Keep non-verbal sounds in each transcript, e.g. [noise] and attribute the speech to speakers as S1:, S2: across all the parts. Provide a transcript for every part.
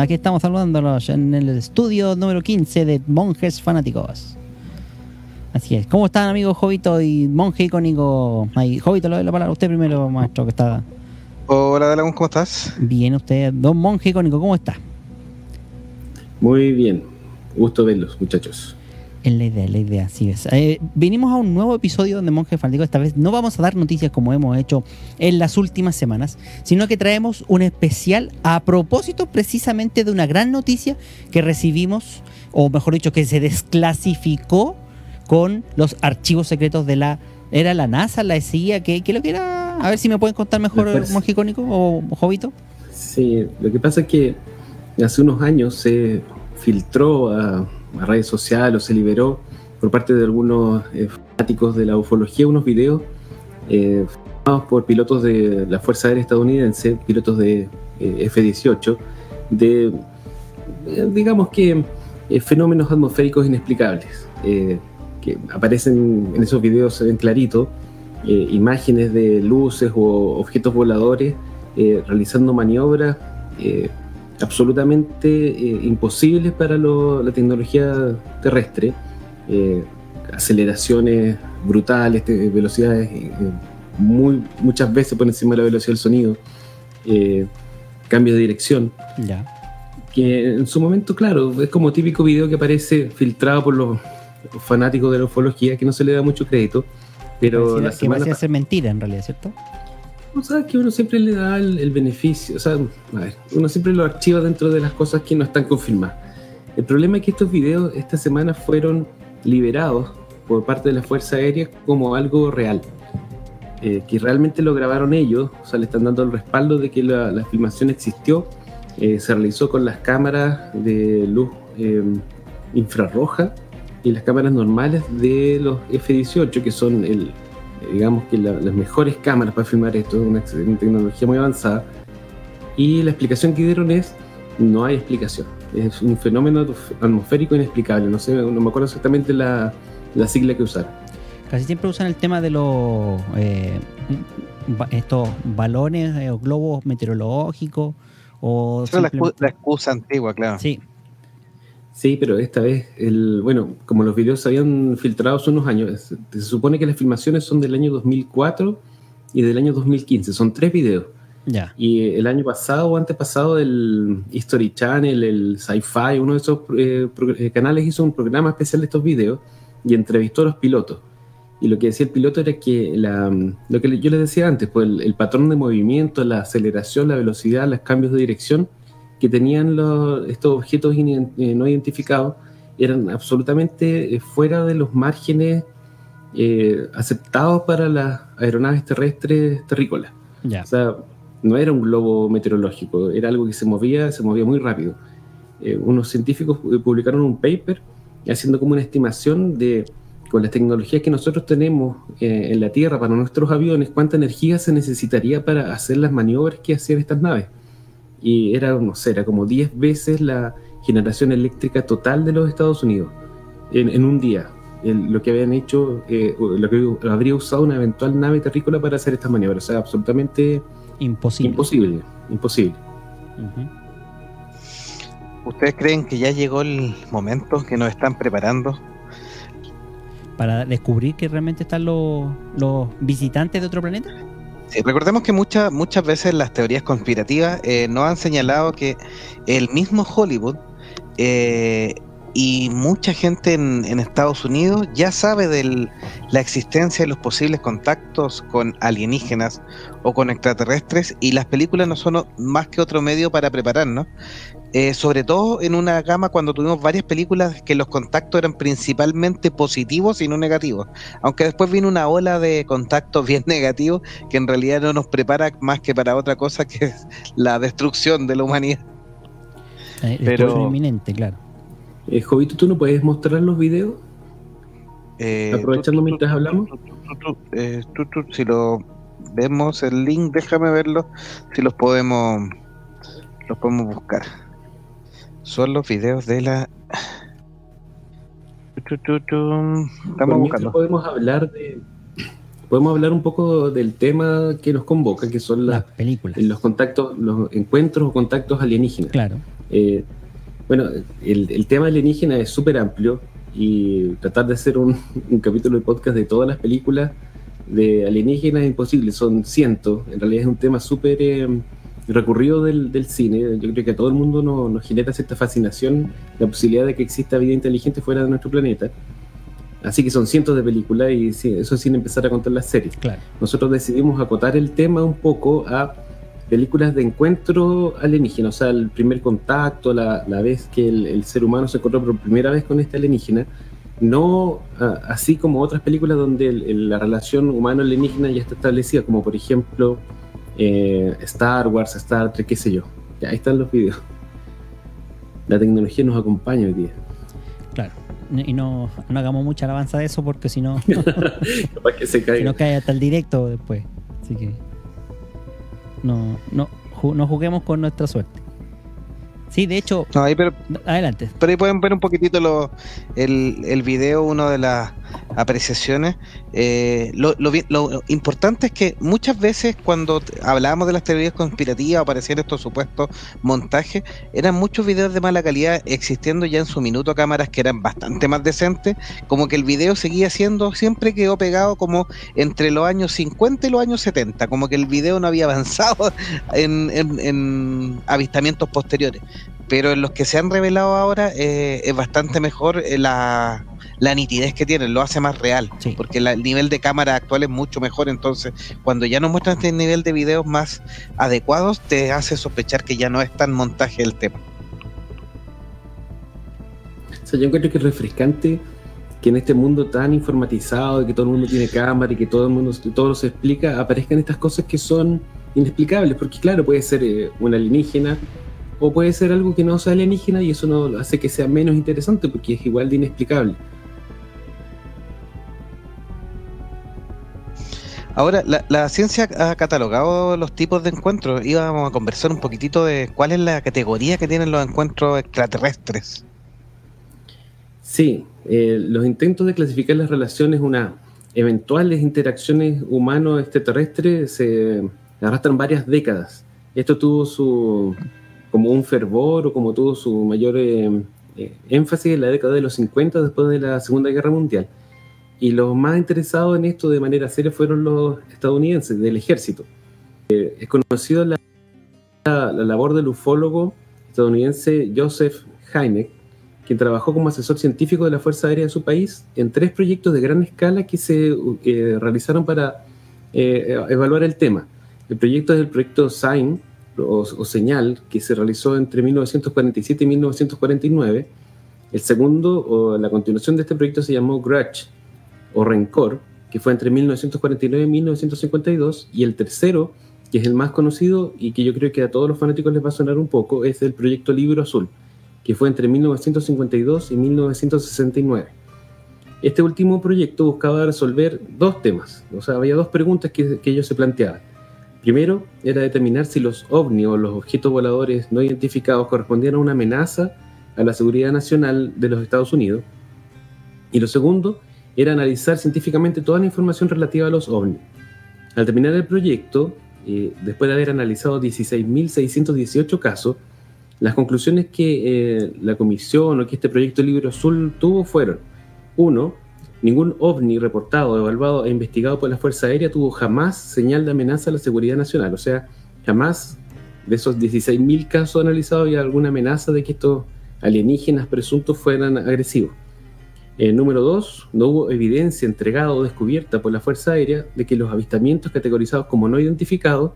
S1: Aquí estamos saludándolos en el estudio número 15 de Monjes Fanáticos. Así es. ¿Cómo están, amigos Jovito y Monje icónico? Ahí, Jovito, le doy la palabra a usted primero, maestro, que está
S2: Hola, Dalagón, ¿cómo estás?
S1: bien. Usted, don Monje icónico, ¿cómo está?
S3: Muy bien, gusto verlos, muchachos.
S1: Es la idea, es la idea, así es. Eh, venimos a un nuevo episodio de Monje Fanático. Esta vez no vamos a dar noticias como hemos hecho en las últimas semanas, sino que traemos un especial a propósito precisamente de una gran noticia que recibimos, o mejor dicho, que se desclasificó con los archivos secretos de la. ¿Era la NASA, la CIA? ¿Qué, qué es lo que era? A ver si me pueden contar mejor. Monje Icónico o Jovito.
S3: Sí, lo que pasa es que hace unos años se filtró a, a redes sociales o se liberó por parte de algunos eh, fanáticos de la ufología unos videos eh, por pilotos de la Fuerza Aérea Estadounidense, pilotos de eh, F-18, de, eh, digamos que, eh, fenómenos atmosféricos inexplicables, que aparecen en esos videos, se ven clarito, imágenes de luces o objetos voladores realizando maniobras absolutamente eh, imposibles para lo- la tecnología terrestre, eh, aceleraciones brutales, te- velocidades eh, muy, muchas veces por encima de la velocidad del sonido, eh, cambios de dirección,
S1: Ya.
S3: que en su momento, claro, es como típico video que aparece filtrado por los fanáticos de la ufología, que no se le da mucho crédito, pero
S1: Pareciera-
S3: la
S1: que parecía ser mentira en realidad, ¿cierto?
S3: O sea, que uno siempre le da el, beneficio, o sea, uno siempre lo archiva dentro de las cosas que no están confirmadas. El problema es que estos videos esta semana fueron liberados por parte de la Fuerza Aérea como algo real, eh, que realmente lo grabaron ellos, o sea, le están dando el respaldo de que la, la filmación existió, eh, se realizó con las cámaras de luz eh, infrarroja y las cámaras normales de los F-18, que son el, digamos que la- las mejores cámaras para filmar esto, es una, tecnología muy avanzada. Y la explicación que dieron es, no hay explicación. Es un fenómeno atmosférico inexplicable. No sé, no me acuerdo exactamente la, la sigla que usaron.
S1: Casi siempre usan el tema de los eh, estos balones eh, o globos meteorológicos o
S2: Esa es la, excu-
S1: simplemente-
S2: la excusa antigua, claro.
S1: sí,
S3: Sí, pero esta vez, el, bueno, como los videos se habían filtrado hace unos años, se, se supone que las filmaciones son del año 2004 y del año 2015. Son tres videos.
S1: ya.
S3: Y el año pasado o antepasado, el History Channel, el Sci-Fi, uno de esos eh, eh, canales hizo un programa especial de estos videos y entrevistó a los pilotos. Y lo que decía el piloto era que la, lo que yo les decía antes, pues el, el patrón de movimiento, la aceleración, la velocidad, los cambios de dirección que tenían los- estos objetos inin- eh, no identificados eran absolutamente eh, fuera de los márgenes eh, aceptados para las aeronaves terrestres terrícolas.
S1: Ya.
S3: O sea, no era un globo meteorológico, era algo que se movía, se movía muy rápido. Eh, unos científicos publicaron un paper haciendo como una estimación de, con las tecnologías que nosotros tenemos eh, en la Tierra para nuestros aviones, cuánta energía se necesitaría para hacer las maniobras que hacían estas naves. Y era, no sé, era como 10 veces la generación eléctrica total de los Estados Unidos en, en un día. El- lo que habían hecho, eh, lo que habría usado una eventual nave terrícola para hacer estas maniobras. O sea, absolutamente
S1: Imposible.
S3: Imposible, imposible.
S2: ¿Ustedes creen que ya llegó el momento que nos están preparando?
S1: Para descubrir que realmente están los, los visitantes de otro planeta.
S2: Recordemos que muchas muchas veces las teorías conspirativas eh, nos han señalado que el mismo Hollywood eh, y mucha gente en, en Estados Unidos ya sabe de la existencia de los posibles contactos con alienígenas o con extraterrestres y las películas no son más que otro medio para prepararnos. Eh, sobre todo en una gama cuando tuvimos varias películas que los contactos eran principalmente positivos y no negativos. Aunque después vino una ola de contactos [laughs] bien negativos que en realidad no nos prepara más que para otra cosa que es la destrucción de la humanidad.
S1: Eh,
S2: Pero-
S1: inminente, claro.
S3: Eh, Jovito, ¿tú no puedes mostrar los videos?
S2: Eh,
S3: Aprovechando
S2: tú, tú,
S3: mientras hablamos.
S2: tú, tú, tú, tú, tú, si lo vemos el link, déjame verlo, si los podemos los podemos buscar. Son los videos de la estamos buscando.
S3: podemos hablar de podemos hablar un poco del tema que nos convoca, que son
S1: Las
S3: las-
S1: películas.
S3: los contactos, los encuentros o contactos alienígenas.
S1: Claro.
S3: Eh, bueno, el, el tema alienígena es súper amplio y tratar de hacer un, un capítulo de podcast de todas las películas de alienígenas es imposible, son cientos, en realidad es un tema súper eh, recurrido del, del cine, yo creo que a todo el mundo no- nos genera cierta fascinación la posibilidad de que exista vida inteligente fuera de nuestro planeta. Así que son cientos de películas y eso sin empezar a contar las series
S1: Claro.
S3: nosotros decidimos acotar el tema un poco a películas de encuentro alienígena, o sea, el primer contacto, la, la vez que el, el ser humano se encontró por primera vez con este alienígena, no así como otras películas donde el- el- la relación humano-alienígena ya está establecida, como por ejemplo eh, Star Wars, Star Trek, qué sé yo. Ya, ahí están los videos. La tecnología nos acompaña hoy día.
S1: Claro. Y no, no hagamos mucha alabanza de eso porque si no, [laughs]
S3: Capaz que se
S1: si
S3: caiga.
S1: no cae hasta el directo después. Así que no, no, ju- no juguemos con nuestra suerte. Sí, de hecho,
S2: No, ahí, pero,
S1: adelante.
S2: pero ahí pueden ver un poquitito lo, el, el video, una de las apreciaciones. Eh, lo, lo importante es que muchas veces cuando hablábamos de las teorías conspirativas o aparecían estos supuestos montajes, eran muchos videos de mala calidad existiendo ya en su minuto cámaras que eran bastante más decentes, como que el video seguía siendo, siempre quedó pegado como entre los años 50 y los años 70, como que el video no había [laughs] avanzado en avistamientos posteriores. Pero en los que se han revelado ahora eh, es bastante mejor eh, la, la nitidez que tienen, lo hace más real,
S1: Sí.
S2: porque la- el nivel de cámara actual es mucho mejor, entonces cuando ya nos muestran este nivel de videos más adecuados, te hace sospechar que ya no es tan montaje el tema.
S3: O sea, yo encuentro que es refrescante que en este mundo tan informatizado, que todo el mundo tiene cámara y que todo el mundo todo se explica, aparezcan estas cosas que son inexplicables, porque claro, puede ser eh, una alienígena o puede ser algo que no sea alienígena y eso no hace que sea menos interesante porque es igual de inexplicable.
S2: Ahora, la, ciencia ha catalogado los tipos de encuentros. Íbamos a conversar un poquitito de cuál es la categoría que tienen los encuentros extraterrestres.
S3: Sí, eh, los intentos de clasificar las relaciones, unas eventuales interacciones humano-extraterrestres, se arrastran varias décadas. Esto tuvo su como un fervor o como tuvo su mayor eh, eh, énfasis en la década de los 50 después de la Segunda Guerra Mundial. Y los más interesados en esto de manera seria fueron los estadounidenses, del ejército. Eh, es conocido la, la, la labor del ufólogo estadounidense Joseph Hynek, quien trabajó como asesor científico de la Fuerza Aérea de su país en tres proyectos de gran escala que se eh, realizaron para eh, evaluar el tema. El proyecto es el proyecto SIGN, o, o, Señal, que se realizó entre 1947 y 1949. El segundo, o la continuación de este proyecto, se llamó Grudge, o Rencor, que fue entre 1949 y 1952. Y el tercero, que es el más conocido y que yo creo que a todos los fanáticos les va a sonar un poco, es el proyecto Libro Azul que fue entre 1952 y 1969. Este último proyecto buscaba resolver dos temas, o sea, había dos preguntas que, que ellos se planteaban. Primero, era determinar si los ovni o los objetos voladores no identificados correspondían a una amenaza a la seguridad nacional de los Estados Unidos. Y lo segundo, era analizar científicamente toda la información relativa a los ovni. Al terminar el proyecto, eh, después de haber analizado 16.618 casos, las conclusiones que eh, la comisión o que este proyecto Libro Azul tuvo fueron, uno, ningún ovni reportado, evaluado e investigado por la Fuerza Aérea tuvo jamás señal de amenaza a la seguridad nacional, o sea, jamás de esos 16.000 casos analizados había alguna amenaza de que estos alienígenas presuntos fueran agresivos. Eh, número dos, no hubo evidencia entregada o descubierta por la Fuerza Aérea de que los avistamientos categorizados como no identificados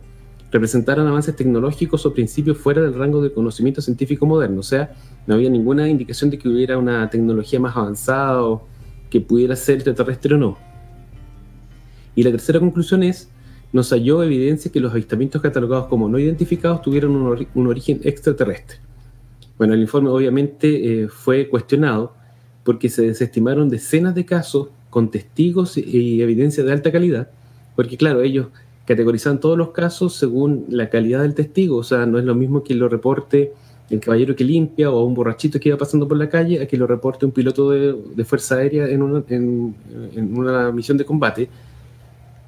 S3: representaran avances tecnológicos o principios fuera del rango de conocimiento científico moderno. O sea, no había ninguna indicación de que hubiera una tecnología más avanzada o que pudiera ser extraterrestre o no. Y la tercera conclusión es, nos halló evidencia que los avistamientos catalogados como no identificados tuvieron un, origen extraterrestre. Bueno, el informe obviamente eh, fue cuestionado porque se desestimaron decenas de casos con testigos y evidencia de alta calidad, porque claro, ellos categorizan todos los casos según la calidad del testigo, o sea, no es lo mismo que lo reporte el caballero que limpia o un borrachito que iba pasando por la calle a que lo reporte un piloto de, fuerza aérea en una, en, una, misión de combate.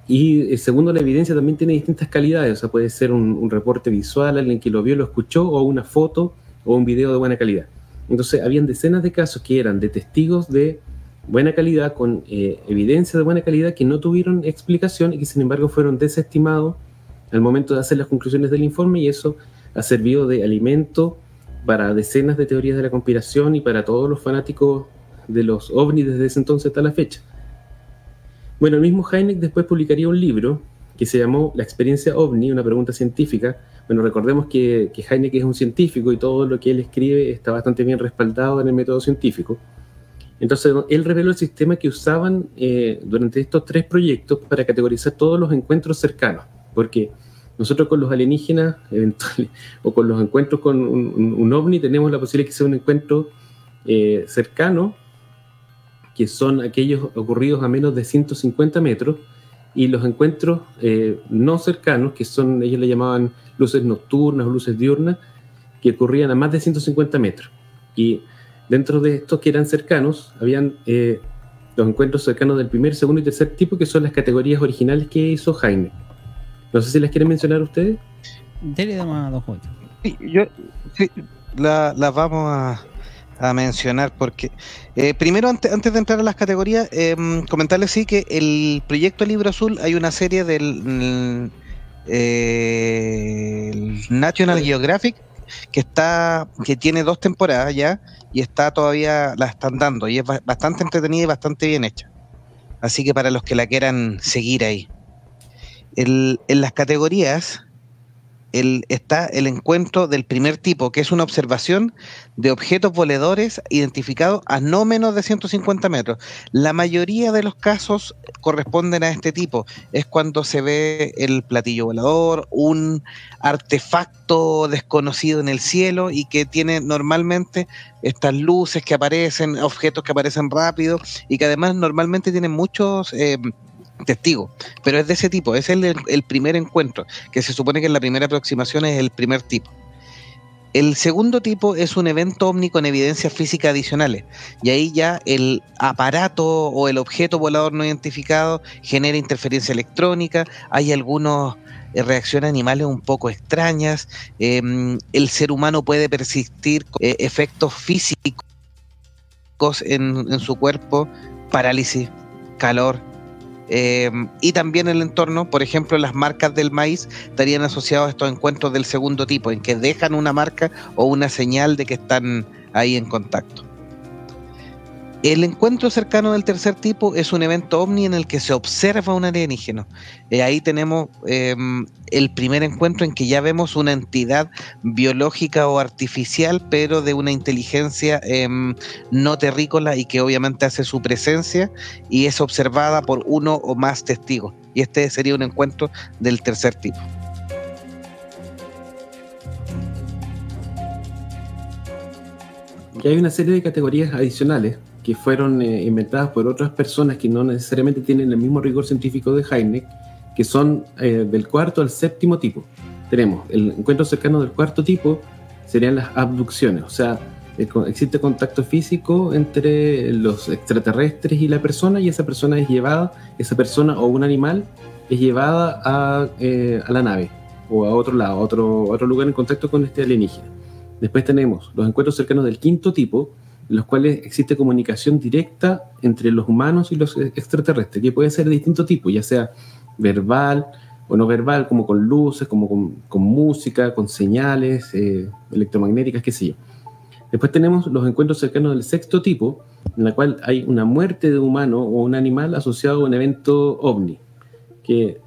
S3: Y eh, segundo, la evidencia también tiene distintas calidades, o sea, puede ser un, un reporte visual, alguien que lo vio, lo escuchó, o una foto o un video de buena calidad. Entonces, habían decenas de casos que eran de testigos de buena calidad, con eh, evidencia de buena calidad, que no tuvieron explicación y que sin embargo fueron desestimados al momento de hacer las conclusiones del informe y eso ha servido de alimento para decenas de teorías de la conspiración y para todos los fanáticos de los ovnis desde ese entonces hasta la fecha. Bueno, el mismo Heineck después publicaría un libro que se llamó La experiencia ovni, una pregunta científica, bueno, recordemos que, que Heineken es un científico y todo lo que él escribe está bastante bien respaldado en el método científico. Entonces, él reveló el sistema que usaban eh, durante estos tres proyectos para categorizar todos los encuentros cercanos, porque nosotros con los alienígenas [laughs] o con los encuentros con un, ovni tenemos la posibilidad que sea un encuentro eh, cercano, que son aquellos ocurridos a menos de 150 metros, y los encuentros eh, no cercanos, que son, ellos le llamaban luces nocturnas o luces diurnas, que ocurrían a más de 150 metros. Y dentro de estos que eran cercanos, habían eh, los encuentros cercanos del primer, segundo y tercer tipo, que son las categorías originales que hizo Jaime. No sé si las quieren mencionar ustedes.
S1: Dele a dos
S2: Sí, yo, sí, las vamos a, a mencionar porque eh, primero antes, antes, de entrar a las categorías em, comentarles sí que el proyecto Libro Azul hay una serie del eh, National Geographic que está que tiene dos temporadas ya y está todavía la están dando y es bastante entretenida y bastante bien hecha. Así que para los que la quieran seguir ahí. El, en las categorías está el encuentro del primer tipo, que es una observación de objetos voladores identificados a no menos de 150 metros. La mayoría de los casos corresponden a este tipo. Es cuando se ve el platillo volador, un artefacto desconocido en el cielo y que tiene normalmente estas luces que aparecen, objetos que aparecen rápido y que además normalmente tienen muchos... Eh, testigo, pero es de ese tipo, es el, el primer encuentro, que se supone que en la primera aproximación es el primer tipo. El segundo tipo es un evento ovni con evidencias físicas adicionales. Y ahí ya el aparato o el objeto volador no identificado genera interferencia electrónica. Hay algunas eh, reacciones animales un poco extrañas. Em, el ser humano puede persistir eh, efectos físicos en, en su cuerpo, parálisis, calor, eh, y también el entorno, por ejemplo, las marcas del maíz estarían asociados a estos encuentros del segundo tipo, en que dejan una marca o una señal de que están ahí en contacto. El encuentro cercano del tercer tipo es un evento ovni en el que se observa un alienígeno. Eh, ahí tenemos em, el primer encuentro en que ya vemos una entidad biológica o artificial, pero de una inteligencia em, no terrícola y que obviamente hace su presencia y es observada por uno o más testigos. Y este sería un encuentro del tercer tipo.
S3: Y hay una serie de categorías adicionales que fueron eh, inventadas por otras personas que no necesariamente tienen el mismo rigor científico de Heineck, que son eh, del cuarto al séptimo tipo. Tenemos el encuentro cercano del cuarto tipo, serían las abducciones, o sea, existe contacto físico entre los extraterrestres y la persona y esa persona es llevada, esa persona o un animal es llevada a, eh, a la nave o a otro lado, a otro, a otro lugar en contacto con este alienígena. Después tenemos los encuentros cercanos del quinto tipo, en los cuales existe comunicación directa entre los humanos y los extraterrestres, que puede ser de distinto tipo, ya sea verbal o no verbal, como con luces, como con, música, con señales eh, electromagnéticas, qué sé yo. Después tenemos los encuentros cercanos del sexto tipo, en la cual hay una muerte de humano o un animal asociado a un evento ovni, que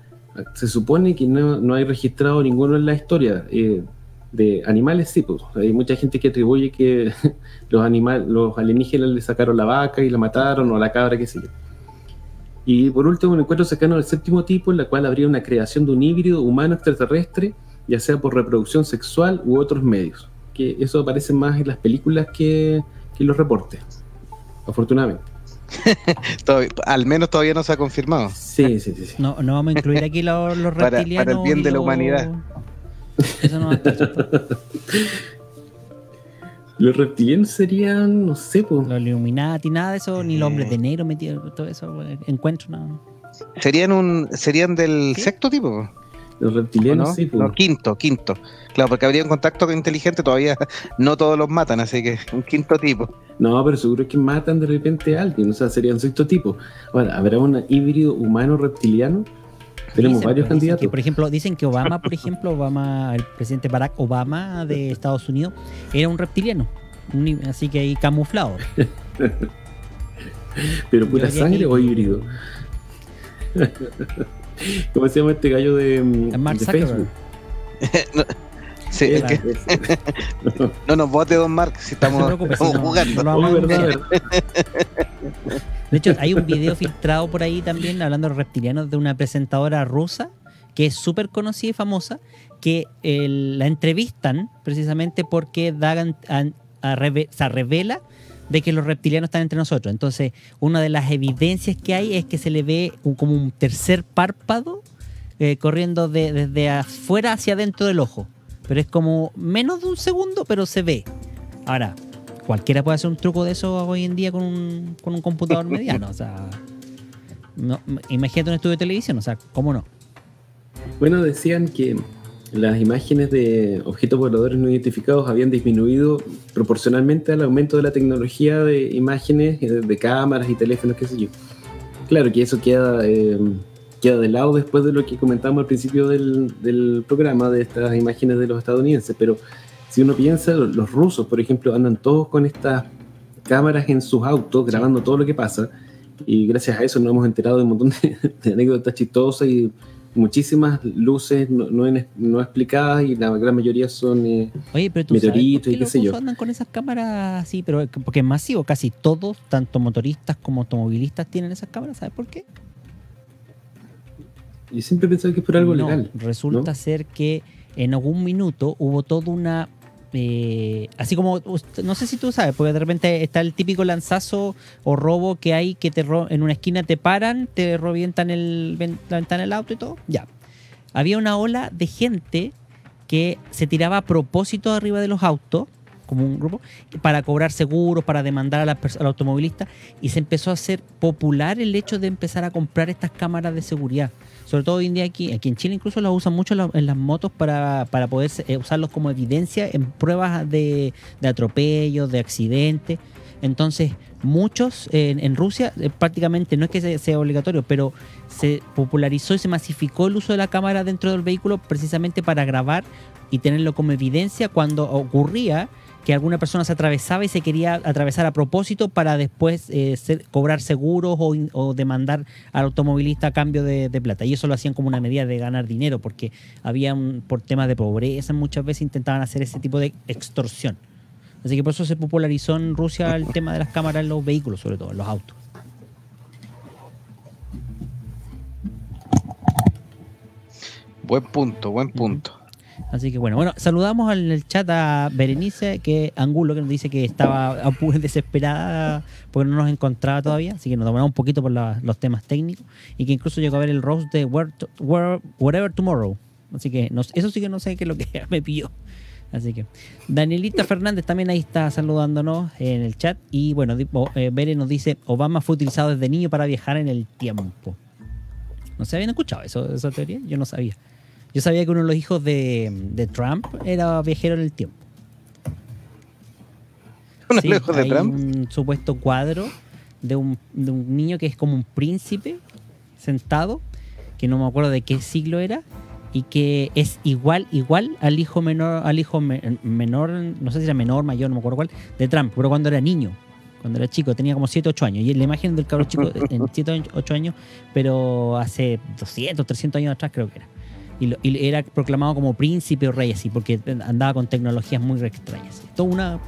S3: se supone que no, no hay registrado ninguno en la historia. Eh, de animales, sí, pues. Hay mucha gente que atribuye que [laughs] los, animales, los alienígenas le sacaron la vaca y la mataron, o la cabra, qué sé yo. Y por último, un encuentro cercano del séptimo tipo, en la cual habría una creación de un híbrido humano extraterrestre, ya sea por reproducción sexual u otros medios. Que eso aparece más en las películas que, que en los reportes, afortunadamente. [laughs]
S2: al menos todavía no se ha confirmado.
S3: Sí, sí, sí.
S1: No, no vamos a incluir aquí los, [laughs] los reptilianos.
S2: Para, el bien de la humanidad.
S1: Eso no [laughs]
S3: Los reptilianos serían, no sé, pues.
S1: Los Illuminati, nada de eso, ni los hombres de negro metidos, todo eso, encuentro, nada.
S2: Serían un, serían del sexto tipo.
S3: Los reptilianos, sí, pues.
S2: No, quinto, quinto. Claro, porque habría un contacto inteligente, todavía [laughs] no todos los matan, así que un quinto tipo.
S3: No, pero seguro que matan de repente a alguien, o sea, serían sexto tipo. Ahora, ¿habrá un híbrido humano-reptiliano? Tenemos varios candidatos.
S1: por ejemplo, dicen que Obama, por ejemplo, Obama, el presidente Barack Obama de Estados Unidos, era un reptiliano. así que ahí camuflado. [laughs]
S3: ¿Pero pura sangre o híbrido? [laughs] ¿Cómo se llama este gallo de, mm, de Facebook? [laughs]
S2: Sí, es que [laughs] no nos vote Don Mark si estamos, jugando. [laughs]
S1: de hecho, hay un video filtrado por ahí también hablando de reptilianos de una presentadora rusa que es súper conocida y famosa, que la entrevistan precisamente porque Dagan se revela de que los reptilianos están entre nosotros. Entonces, una de las evidencias que hay es que se le ve como un tercer párpado eh, corriendo desde afuera hacia adentro del ojo. Pero es como menos de un segundo, pero se ve. Ahora, cualquiera puede hacer un truco de eso hoy en día con un, con un computador [laughs] mediano. O sea, no, imagínate un estudio de televisión, o sea, ¿cómo no?
S3: Bueno, decían que las imágenes de objetos voladores no identificados habían disminuido proporcionalmente al aumento de la tecnología de imágenes, eh, de cámaras y teléfonos, qué sé yo. Claro que eso queda eh, queda de lado después de lo que comentamos al principio del, programa, de estas imágenes de los estadounidenses. Pero si uno piensa, los rusos, por ejemplo, andan todos con estas cámaras en sus autos grabando todo lo que pasa. Y gracias a eso nos hemos enterado de un montón de, [laughs] anécdotas chistosas y muchísimas luces no, no, explicadas y la gran mayoría son eh, meteoritos y qué sé yo.
S1: andan con esas cámaras así? Pero porque es masivo, casi todos, tanto motoristas como automovilistas, tienen esas cámaras. ¿Sabes por qué?
S3: Yo siempre he pensado que es por algo legal.
S1: Resulta ser que en algún minuto hubo toda una. Eh, así como, no sé si tú sabes, porque de repente está el típico lanzazo o robo que hay que te en una esquina te paran, te revientan el, la ventana del auto y todo. Ya. Había una ola de gente que se tiraba a propósito arriba de los autos como un grupo, para cobrar seguros, para demandar a al automovilista, y se empezó a hacer popular el hecho de empezar a comprar estas cámaras de seguridad. Sobre todo hoy en día aquí, aquí en Chile incluso las usan mucho en las motos para, poder eh, usarlos como evidencia en pruebas de, atropellos, de accidentes. Entonces, muchos en, Rusia eh, prácticamente no es que sea obligatorio, pero se popularizó y se masificó el uso de la cámara dentro del vehículo precisamente para grabar y tenerlo como evidencia cuando ocurría que alguna persona se atravesaba y se quería atravesar a propósito para después eh, cobrar seguros o, demandar al automovilista a cambio de, plata. Y eso lo hacían como una medida de ganar dinero, porque había por temas de pobreza muchas veces intentaban hacer ese tipo de extorsión. Así que por eso se popularizó en Rusia el tema de las cámaras en los vehículos, sobre todo en los autos.
S2: Buen punto, buen punto.
S1: Así que bueno, bueno, saludamos al chat a Berenice, que Angulo, que nos dice que estaba [laughs] desesperada porque no nos encontraba todavía, así que nos tomamos un poquito por los temas técnicos y que incluso llegó a ver el roast de Whatever Tomorrow. Así que eso sí que no sé qué es lo que [laughs] me pidió. Así que Danielita Fernández también ahí está saludándonos en el chat. Y bueno, eh, Bere nos dice, Obama fue utilizado desde niño para viajar en el tiempo. ¿No se habían escuchado eso, esa teoría? Yo no sabía. Yo sabía que uno de los hijos de, Trump era viajero en el tiempo.
S2: ¿Uno de los hijos de Trump?
S1: un supuesto cuadro de un, de un niño que es como un príncipe sentado, que no me acuerdo de qué siglo era, y que es igual, igual al hijo menor, al hijo me- menor, no sé si era menor, mayor, no me acuerdo cuál, de Trump, pero cuando era niño, cuando era chico, tenía como 7, 8 años. Y la imagen del cabro chico [laughs] en 7, 8 años, pero hace 200, 300 años atrás creo que era. Y, lo- y era proclamado como príncipe o rey así, porque andaba con tecnologías muy extrañas. Todo un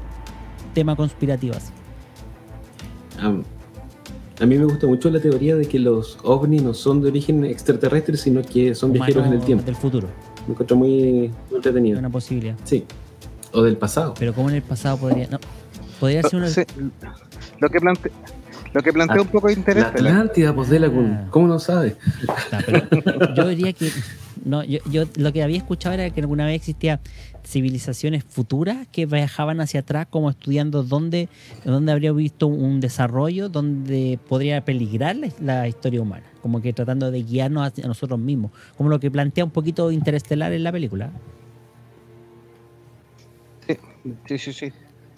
S1: tema conspirativo así.
S3: A, a mí me gusta mucho la teoría de que los ovnis no son de origen extraterrestre, sino que son viajeros en el tiempo.
S1: del futuro,
S3: Me encuentro muy, entretenido.
S1: una posibilidad.
S3: Sí. O del pasado.
S1: Pero como en el pasado podría... No, podría ser una...
S2: Sí, lo que plantea, lo que plantea un poco de interés.
S3: La Atlántida, pues de la
S1: Ah.
S3: ¿Cómo no sabe?
S1: Está, pero yo diría que no, yo, yo lo que había escuchado era que alguna vez existía civilizaciones futuras que viajaban hacia atrás como estudiando dónde, dónde habría visto un desarrollo donde podría peligrar la, la historia humana, como que tratando de guiarnos hacia nosotros mismos, como lo que plantea un poquito interestelar en la película.
S2: Sí, sí, sí.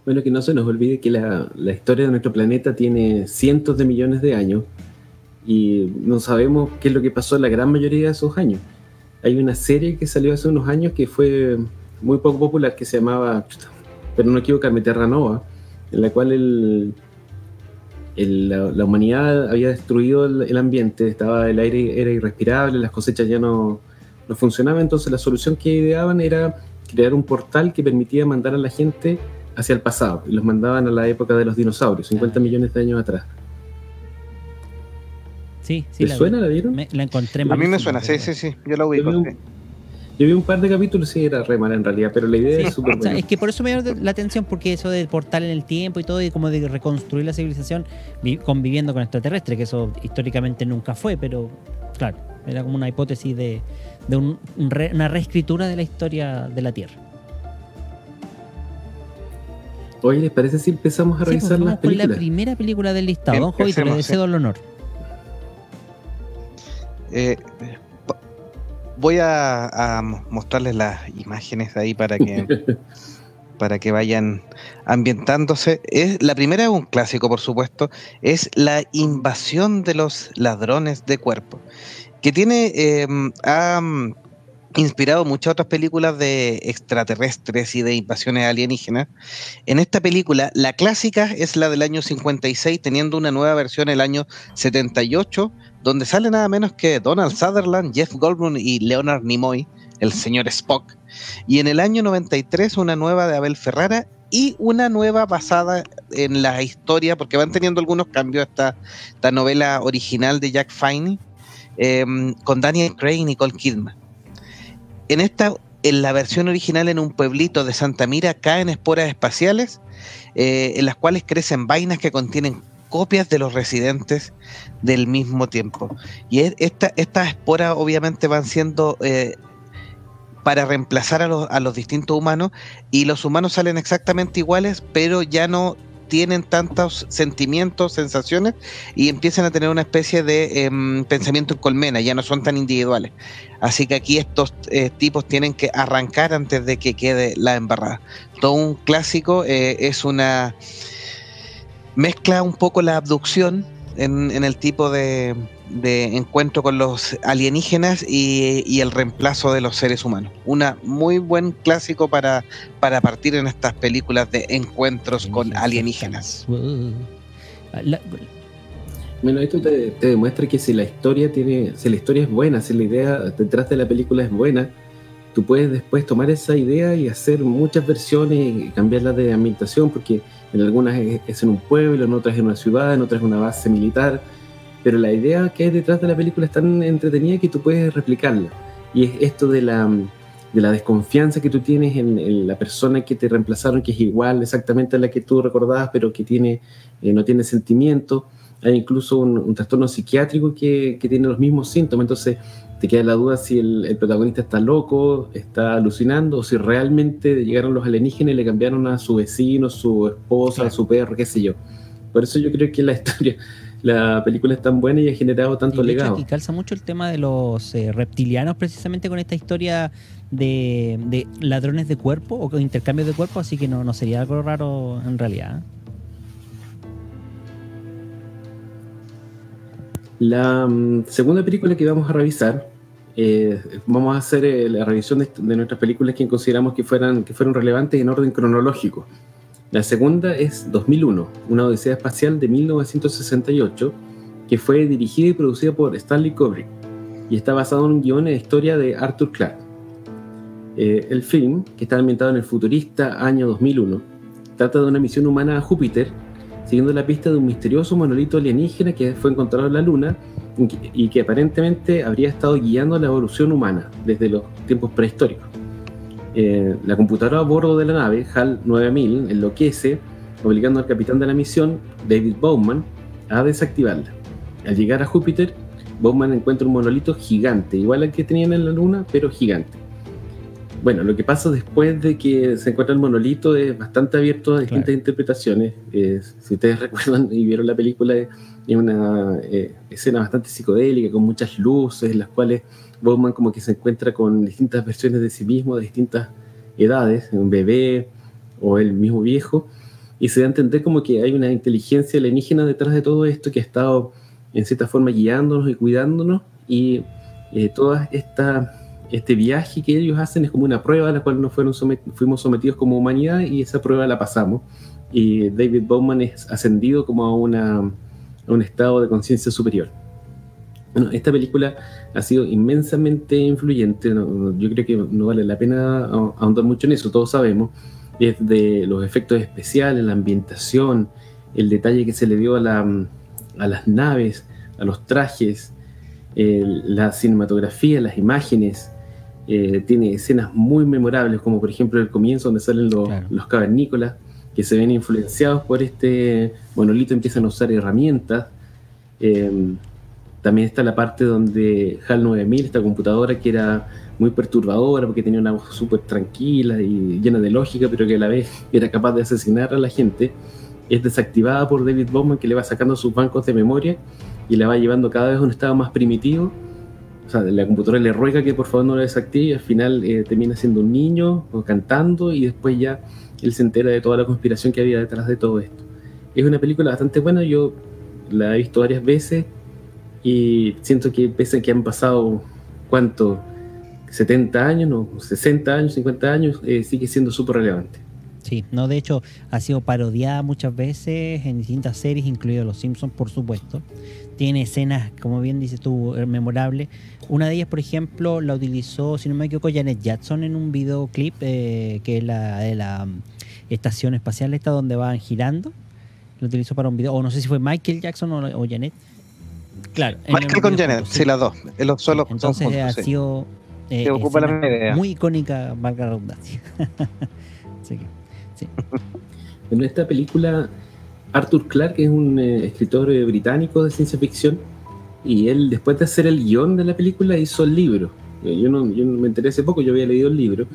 S3: Bueno, que no se nos olvide que la, la historia de nuestro planeta tiene cientos de millones de años y no sabemos qué es lo que pasó en la gran mayoría de esos años. Hay una serie que salió hace unos años que fue muy poco popular que se llamaba, pero no equivocarme, Terra Nova, en la cual el, el- la, la humanidad había destruido el, el ambiente, estaba el aire era irrespirable, las cosechas ya no, no funcionaban, entonces la solución que ideaban era crear un portal que permitía mandar a la gente hacia el pasado, y los mandaban a la época de los dinosaurios, 50
S1: Ah.
S3: millones de años atrás.
S1: Sí, sí.
S3: ¿Les
S1: la,
S3: suena? ¿La vieron?
S1: me- la encontré
S2: A mí me suena, sí, sí, sí. Yo ubico.
S3: Yo vi
S2: sí.
S3: Yo vi un par de capítulos, sí, era re mala en realidad, pero la idea
S1: Sí,
S3: es súper
S1: o sea,
S3: buena.
S1: es que por eso me llama la atención, porque eso del portal en el tiempo y todo, y como de reconstruir la civilización vi- conviviendo con extraterrestres, que eso históricamente nunca fue, pero claro, era como una hipótesis de, de un- un re- una reescritura de la historia de la Tierra.
S3: Oye, ¿les parece si empezamos a
S1: Sí, pues,
S3: revisar las
S1: con la
S3: películas?
S1: primera película del listado. Don Jovito, le deseo el honor.
S2: Eh, voy a, a mo- mostrarles las imágenes ahí para que [laughs] para que vayan ambientándose. Es, la primera es un clásico, por supuesto, es la invasión de los ladrones de cuerpo, que tiene eh, mm, inspirado muchas otras películas de extraterrestres y de invasiones alienígenas. En esta película, la clásica es la del año 56, teniendo una nueva versión el año 78, donde sale nada menos que Donald Sutherland, Jeff Goldblum y Leonard Nimoy, el señor Spock. Y en el año 93 una nueva de Abel Ferrara y una nueva basada en la historia, porque van teniendo algunos cambios esta, novela original de Jack Finney, eh, con Daniel Craig y Nicole Kidman. En esta, en la versión original en un pueblito de Santa Mira caen esporas espaciales, eh, en las cuales crecen vainas que contienen copias de los residentes del mismo tiempo. Y es- esta, estas esporas obviamente van siendo eh, para reemplazar a los, a los distintos humanos y los humanos salen exactamente iguales, pero ya no tienen tantos sentimientos, sensaciones y empiezan a tener una especie de em, pensamiento en colmena, ya no son tan individuales. Así que aquí estos eh, tipos tienen que arrancar antes de que quede la embarrada. Todo un clásico eh, es una mezcla un poco la abducción en, en el tipo de, de encuentro con los alienígenas y, y el reemplazo de los seres humanos. Una muy buen clásico para, para partir en estas películas de encuentros con alienígenas.
S3: Bueno, esto te, te demuestra que si la historia tiene, si la historia es buena, si la idea detrás de la película es buena, tú puedes después tomar esa idea y hacer muchas versiones y cambiarla de ambientación, porque en algunas es en un pueblo, en otras en una ciudad, en otras en una base militar, pero la idea que hay detrás de la película es tan entretenida que tú puedes replicarla. Y es esto de la, de la desconfianza que tú tienes en, en la persona que te reemplazaron, que es igual exactamente a la que tú recordabas, pero que tiene, eh, no tiene sentimiento. Hay incluso un, un trastorno psiquiátrico que, que tiene los mismos síntomas. Entonces te queda la duda si el, el protagonista está loco, está alucinando, o si realmente llegaron los alienígenas y le cambiaron a su vecino, su esposa,
S1: Claro.
S3: su perro, qué sé yo. Por eso yo creo que la [laughs] historia, la película es tan buena y ha generado tanto
S1: y
S3: legado.
S1: aquí calza mucho el tema de los eh, reptilianos precisamente con esta historia de, de ladrones de cuerpo o intercambios de cuerpo, así que no, no sería algo raro en realidad. ¿eh?
S3: La mm, segunda película que vamos a revisar eh, vamos a hacer eh, la revisión de, de, nuestras películas que consideramos que, fueran, que fueron relevantes en orden cronológico. La segunda es 2001, una odisea espacial de 1968, que fue dirigida y producida por Stanley Kubrick y está basado en un guion de historia de Arthur Clarke. Eh, el film, que está ambientado en el futurista año 2001, trata de una misión humana a Júpiter, siguiendo la pista de un misterioso monolito alienígena que fue encontrado en la Luna y que aparentemente habría estado guiando la evolución humana desde los tiempos prehistóricos. Eh, la computadora a bordo de la nave, HAL 9000, enloquece, obligando al capitán de la misión, David Bowman, a desactivarla. Al llegar a Júpiter, Bowman encuentra un monolito gigante, igual al que tenían en la Luna, pero gigante. Bueno, lo que pasa después de que se encuentra el monolito es bastante abierto a distintas claro. interpretaciones. Eh, si ustedes [laughs] recuerdan y vieron la película, es una eh, escena bastante psicodélica, con muchas luces, en las cuales Bowman como que se encuentra con distintas versiones de sí mismo, de distintas edades, un bebé o el mismo viejo, y se da a entender como que hay una inteligencia alienígena detrás de todo esto que ha estado en cierta forma guiándonos y cuidándonos, y eh, toda esta este viaje que ellos hacen es como una prueba a la cual nos fueron somet fuimos sometidos como humanidad y esa prueba la pasamos. Y David Bowman es ascendido como a, una, a un estado de conciencia superior. Bueno, esta película ha sido inmensamente influyente, no, yo creo que no vale la pena ahondar mucho en eso, todos sabemos, desde los efectos especiales, la ambientación, el detalle que se le dio a, la, a las naves, a los trajes, el, la cinematografía, las imágenes, eh, tiene escenas muy memorables, como por ejemplo el comienzo donde salen los, claro. los cavernícolas, que se ven influenciados por este monolito, empiezan a usar herramientas. Eh, también está la parte donde HAL 9000, esta computadora que era muy perturbadora porque tenía una voz súper tranquila y llena de lógica, pero que a la vez [laughs] era capaz de asesinar a la gente, es desactivada por David Bowman que le va sacando sus bancos de memoria y la va llevando cada vez a un estado más primitivo la computadora le ruega que por favor no lo desactive y al final eh, termina siendo un niño o cantando y después ya él se entera de toda la conspiración que había detrás de todo esto. Es una película bastante buena, yo la he visto varias veces y siento que pese a que han pasado, ¿cuánto? 70 años, no, 60 años, 50 años, eh, sigue siendo súper relevante.
S1: Sí, no, de hecho ha sido parodiada muchas veces en distintas series, incluido Los Simpsons, por supuesto. Tiene escenas, como bien dices tú, eh, memorables. Una de ellas, por ejemplo, la utilizó, si no me equivoco, Janet Jackson en un videoclip, eh, que es la de la um, estación espacial esta donde van girando. Lo utilizó para un video, o no sé si fue Michael Jackson o, o Janet. Claro.
S2: Michael con Janet, sí, las dos. Los solo
S1: Entonces
S2: juntos,
S1: ha
S2: sí.
S1: sido eh,
S2: ocupa la idea.
S1: muy icónica, valga la redundancia. [laughs] Así que, sí.
S3: En esta película, Arthur Clarke es un eh, escritor eh, británico de ciencia ficción y él, después de hacer el guion de la película, hizo el libro. Eh, Yo no, yo me enteré hace poco, yo había leído el libro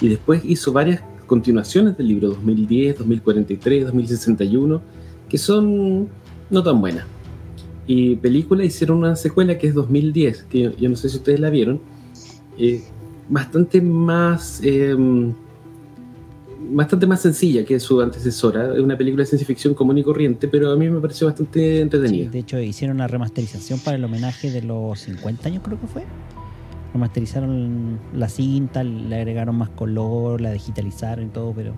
S3: y después hizo varias continuaciones del libro, 2010, 2043, 2061, que son no tan buenas. Y película hicieron una secuela que es 2010, que yo, yo no sé si ustedes la vieron, eh, bastante más... bastante más sencilla que su antecesora. Es una película de ciencia ficción común y corriente, pero a mí me pareció bastante
S1: Sí,
S3: entretenida.
S1: de hecho, hicieron una remasterización para el homenaje de los 50 años, creo que fue. Remasterizaron la cinta, le agregaron más color, la digitalizaron y todo, pero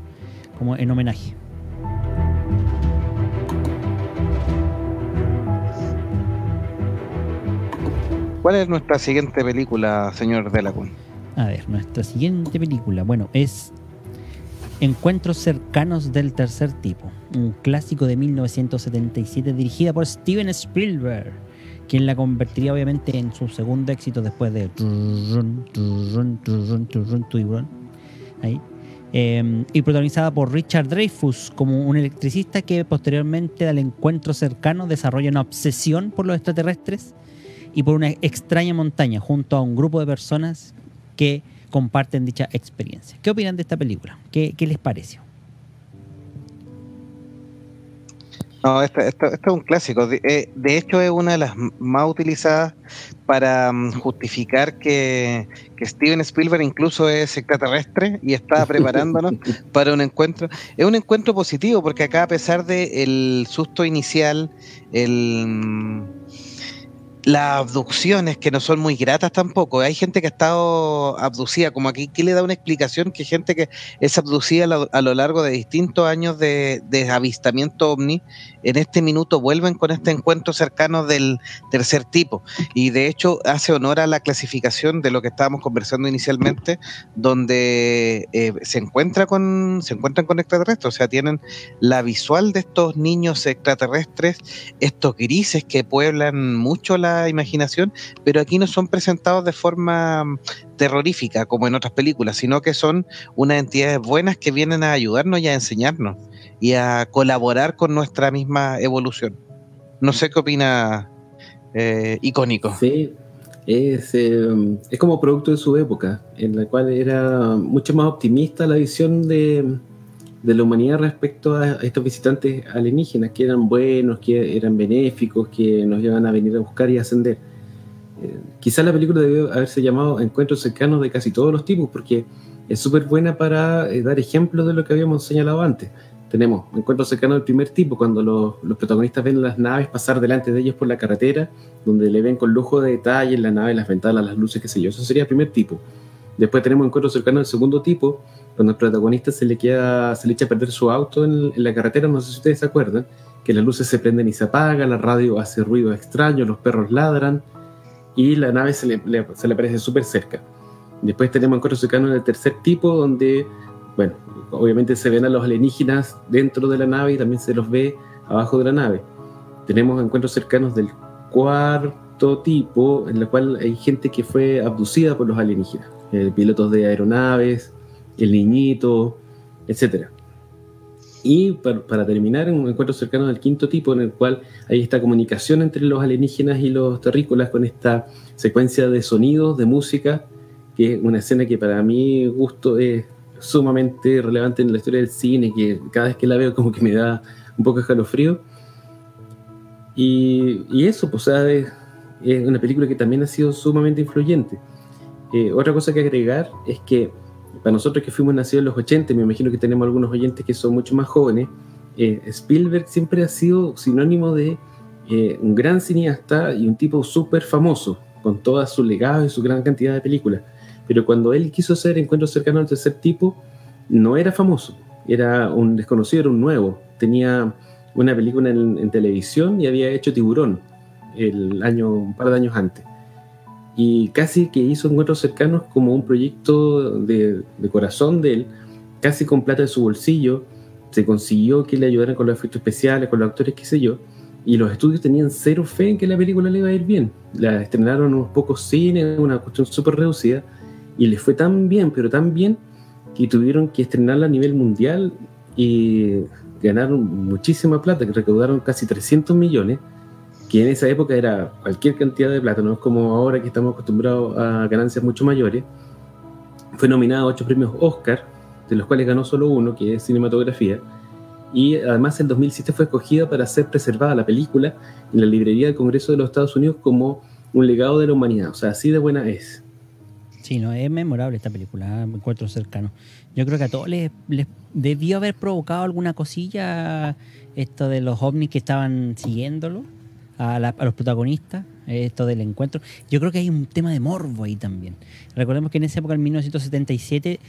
S1: como en homenaje.
S2: ¿Cuál es nuestra siguiente película, señor Delacun?
S1: A ver, nuestra siguiente película, bueno, es Encuentros cercanos del tercer tipo, un clásico de 1977 dirigida por Steven Spielberg, quien la convertiría obviamente en su segundo éxito después de Tiburón. Ahí. Eh, y protagonizada por Richard Dreyfuss como un electricista que posteriormente al encuentro cercano desarrolla una obsesión por los extraterrestres y por una extraña montaña junto a un grupo de personas que comparten dicha experiencia. ¿Qué opinan de esta película? ¿Qué, qué les pareció?
S2: No, esto, esto, esto es un clásico. De, eh, de hecho, es una de las más utilizadas para mm, justificar que, que Steven Spielberg incluso es extraterrestre y está [laughs] preparándonos para un encuentro. Es un encuentro positivo porque acá, a pesar del susto inicial, el, mm, las abducciones que no son muy gratas tampoco. Hay gente que ha estado abducida, como aquí, que le da una explicación que gente que es abducida a lo, largo de distintos años de, avistamiento ovni, en este minuto vuelven con este encuentro cercano del tercer tipo. Y de hecho hace honor a la clasificación de lo que estábamos conversando inicialmente, donde eh, se encuentra con, se encuentran con extraterrestres, o sea, tienen la visual de estos niños extraterrestres, estos grises que pueblan mucho la imaginación, pero aquí no son presentados de forma mm, terrorífica como en otras películas, sino que son unas entidades buenas que vienen a ayudarnos y a enseñarnos y a colaborar con nuestra misma evolución. No sé qué opina eh, icónico.
S3: Sí, es, eh, es como producto de su época, en la cual era mucho más optimista la visión de, de la humanidad respecto a estos visitantes alienígenas, que eran buenos, que eran benéficos, que nos iban a venir a buscar y ascender. Eh, quizás la película debió haberse llamado Encuentros cercanos de casi todos los tipos, porque es súper buena para eh, dar ejemplos de lo que habíamos señalado antes. Tenemos encuentros cercanos del primer tipo, cuando los, los, protagonistas ven las naves pasar delante de ellos por la carretera, donde le ven con lujo de detalle la nave, las ventanas, las luces, qué sé yo. Eso sería el primer tipo. Después tenemos encuentros cercanos del segundo tipo, cuando el protagonista se le queda, se le echa a perder su auto en, la carretera, no sé si ustedes se acuerdan, que las luces se prenden y se apagan, la radio hace ruido extraño, los perros ladran y la nave se le, se le aparece súper cerca. Después tenemos encuentros cercanos del tercer tipo, donde, bueno, obviamente se ven a los alienígenas dentro de la nave y también se los ve abajo de la nave. Tenemos encuentros cercanos del cuarto tipo, en el cual hay gente que fue abducida por los alienígenas, eh, pilotos de aeronaves, el niñito, etc. Y para, terminar, en un encuentro cercano del quinto tipo, en el cual hay esta comunicación entre los alienígenas y los terrícolas con esta secuencia de sonidos, de música, que es una escena que para mí gusto es sumamente relevante en la historia del cine, que cada vez que la veo como que me da un poco escalofrío. Y, eso, pues, es, es, una película que también ha sido sumamente influyente. Eh, otra cosa que agregar es que para nosotros que fuimos nacidos en los 80, me imagino que tenemos algunos oyentes que son mucho más jóvenes, eh, Spielberg siempre ha sido sinónimo de eh, un gran cineasta y un tipo súper famoso, con todo su legado y su gran cantidad de películas. Pero cuando él quiso hacer Encuentros cercanos al tercer tipo, no era famoso, era un desconocido, era un nuevo. Tenía una película en, en televisión y había hecho Tiburón el año, un par de años antes y casi que hizo encuentros cercanos como un proyecto de, corazón de él, casi con plata de su bolsillo, se consiguió que le ayudaran con los efectos especiales, con los actores, qué sé yo, y los estudios tenían cero fe en que la película le iba a ir bien. La estrenaron unos pocos cines, una cuestión súper reducida, y les fue tan bien, pero tan bien, que tuvieron que estrenarla a nivel mundial y ganaron muchísima plata, que recaudaron casi 300 millones, que en esa época era cualquier cantidad de plata, no es como ahora que estamos acostumbrados a ganancias mucho mayores. Fue nominado a ocho premios Oscar, de los cuales ganó solo uno, que es cinematografía. Y además en 2007 fue escogida para ser preservada la película en la librería del Congreso de los Estados Unidos como un legado de la humanidad. O sea, así de buena es.
S1: Sí, no, es memorable esta película, me encuentro cercano. Yo creo que a todos les, les, debió haber provocado alguna cosilla esto de los ovnis que estaban siguiéndolo a, los protagonistas, esto del encuentro. Yo creo que hay un tema de morbo ahí también. Recordemos que en esa época, en 1977,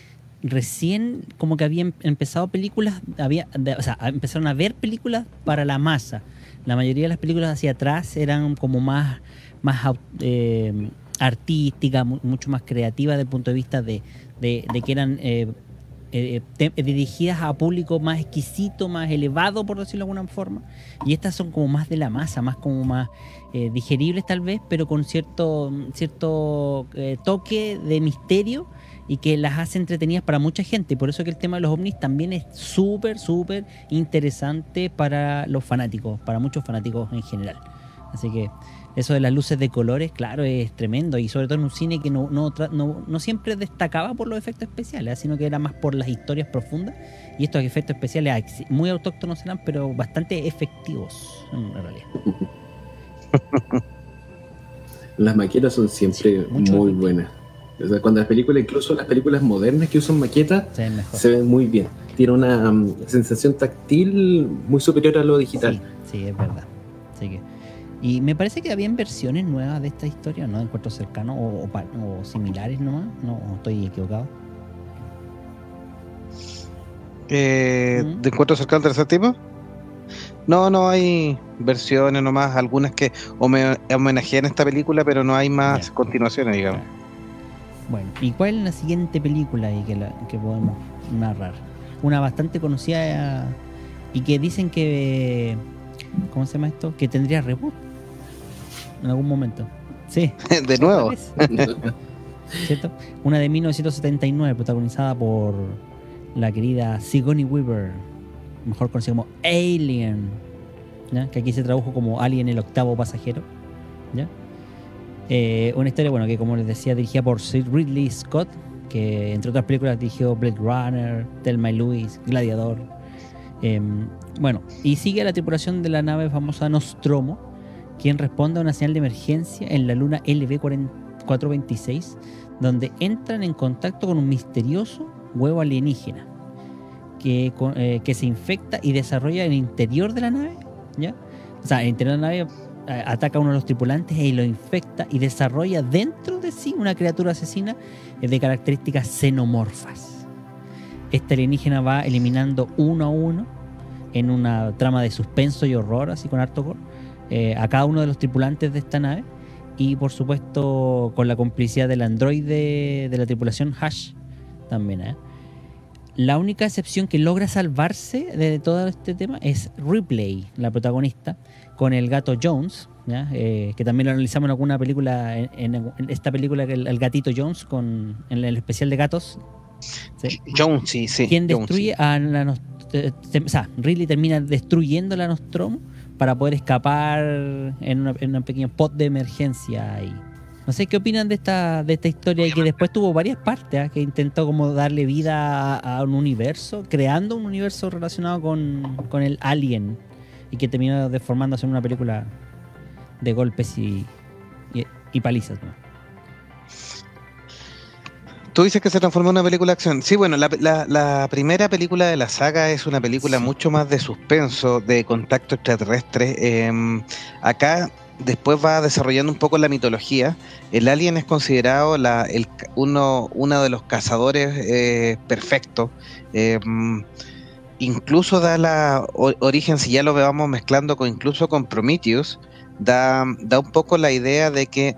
S1: recién como que habían empezado películas, había, o sea, empezaron a ver películas para la masa. La mayoría de las películas hacia atrás eran como más, más eh, artísticas, mucho más creativas desde el punto de vista de, de, que eran eh, eh, eh, dirigidas a público más exquisito, más elevado, por decirlo de alguna forma. Y estas son como más de la masa, más como más eh, digeribles tal vez, pero con cierto, cierto toque de misterio y que las hace entretenidas para mucha gente. Por eso que el tema de los ovnis también es súper, súper interesante para los fanáticos, para muchos fanáticos en general. Así que eso de las luces de colores, claro, es tremendo. Y sobre todo en un cine que no, no, no, siempre destacaba por los efectos especiales, sino que era más por las historias profundas. Y estos efectos especiales muy autóctonos eran, pero bastante efectivos en realidad. [laughs]
S3: Las maquetas son siempre muy buenas. cuando las películas, incluso las películas modernas que usan maquetas, se ven muy bien. Tiene una um, sensación táctil muy superior a lo digital.
S1: Sí, sí, es verdad. Así que Y me parece que habían versiones nuevas de esta historia, ¿no? De encuentros cercanos o, o o similares nomás. No, estoy equivocado.
S2: Eh,
S1: Mm.
S2: ¿De encuentro cercano tercer tipo? No, no hay versiones nomás, algunas que home- homenajean esta película, pero no hay más continuaciones, digamos.
S1: Bueno, ¿y cuál es la siguiente película ahí que, la- que podemos narrar? Una bastante conocida y que dicen que. ¿Cómo se llama esto? Que tendría reboot en algún momento. Sí. [laughs]
S2: De nuevo. [laughs]
S1: ¿Cierto? Una de 1979, protagonizada por la querida Sigourney Weaver, mejor conocida como Alien, ¿ya? que aquí se tradujo como Alien el octavo pasajero. ¿ya? Eh, una historia, bueno, que como les decía, dirigida por Sir Ridley Scott, que entre otras películas dirigió Blade Runner, Thelma y Louise, Gladiador. Em, bueno, y sigue a la tripulación de la nave famosa Nostromo, quien responde a una señal de emergencia en la luna LV-426, donde entran en contacto con un misterioso huevo alienígena que, eh, se infecta y desarrolla en el interior de la nave. ¿ya? O sea, en el interior de la nave eh, ataca a uno de los tripulantes y lo infecta y desarrolla dentro de sí una criatura asesina eh, de características xenomorfas. Este alienígena va eliminando uno a uno en una trama de suspenso y horror, así con harto gore, eh, a cada uno de los tripulantes de esta nave y por supuesto con la complicidad del androide de la tripulación Hash también. ¿eh? La única excepción que logra salvarse de todo este tema es Ripley, la protagonista, con el gato Jones, ¿ya? Eh, que también lo analizamos en alguna película, en, esta película, el, el gatito Jones, con, en el especial de gatos. ¿sí?
S2: Jones, sí, sí.
S1: quien
S2: Jones,
S1: destruye a la te- o sea, Ridley termina destruyendo la Nostromo para poder escapar en, una- en un pequeño pod de emergencia y no sé qué opinan de esta de esta historia y que después tuvo varias partes ¿ah? que intentó como darle vida a, a un universo creando un universo relacionado con, con el alien y que terminó deformándose en una película de golpes y, y, y palizas ¿no?
S2: Tú dices que se transformó en una película de acción. Sí, bueno, la, la- la primera película de la saga es una película
S1: Sí.
S2: mucho más de suspenso, de contacto extraterrestre. Em, acá después va desarrollando un poco la mitología. El alien es considerado la, el, ca- uno, uno de los cazadores eh, perfectos. Em, incluso da la origen, si ya lo veamos mezclando con incluso con Prometheus, da, da un poco la idea de que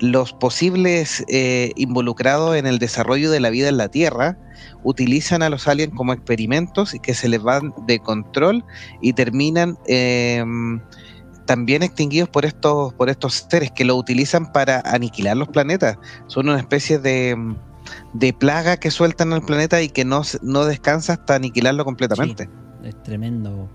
S2: los posibles eh, involucrados en el desarrollo de la vida en la Tierra utilizan a los aliens como experimentos y que se les van de control y terminan eh, también extinguidos por estos, por estos seres que lo utilizan para aniquilar los planetas. Son una especie de, de plaga que sueltan al planeta y que no, no descansa hasta aniquilarlo completamente.
S1: Es tremendo.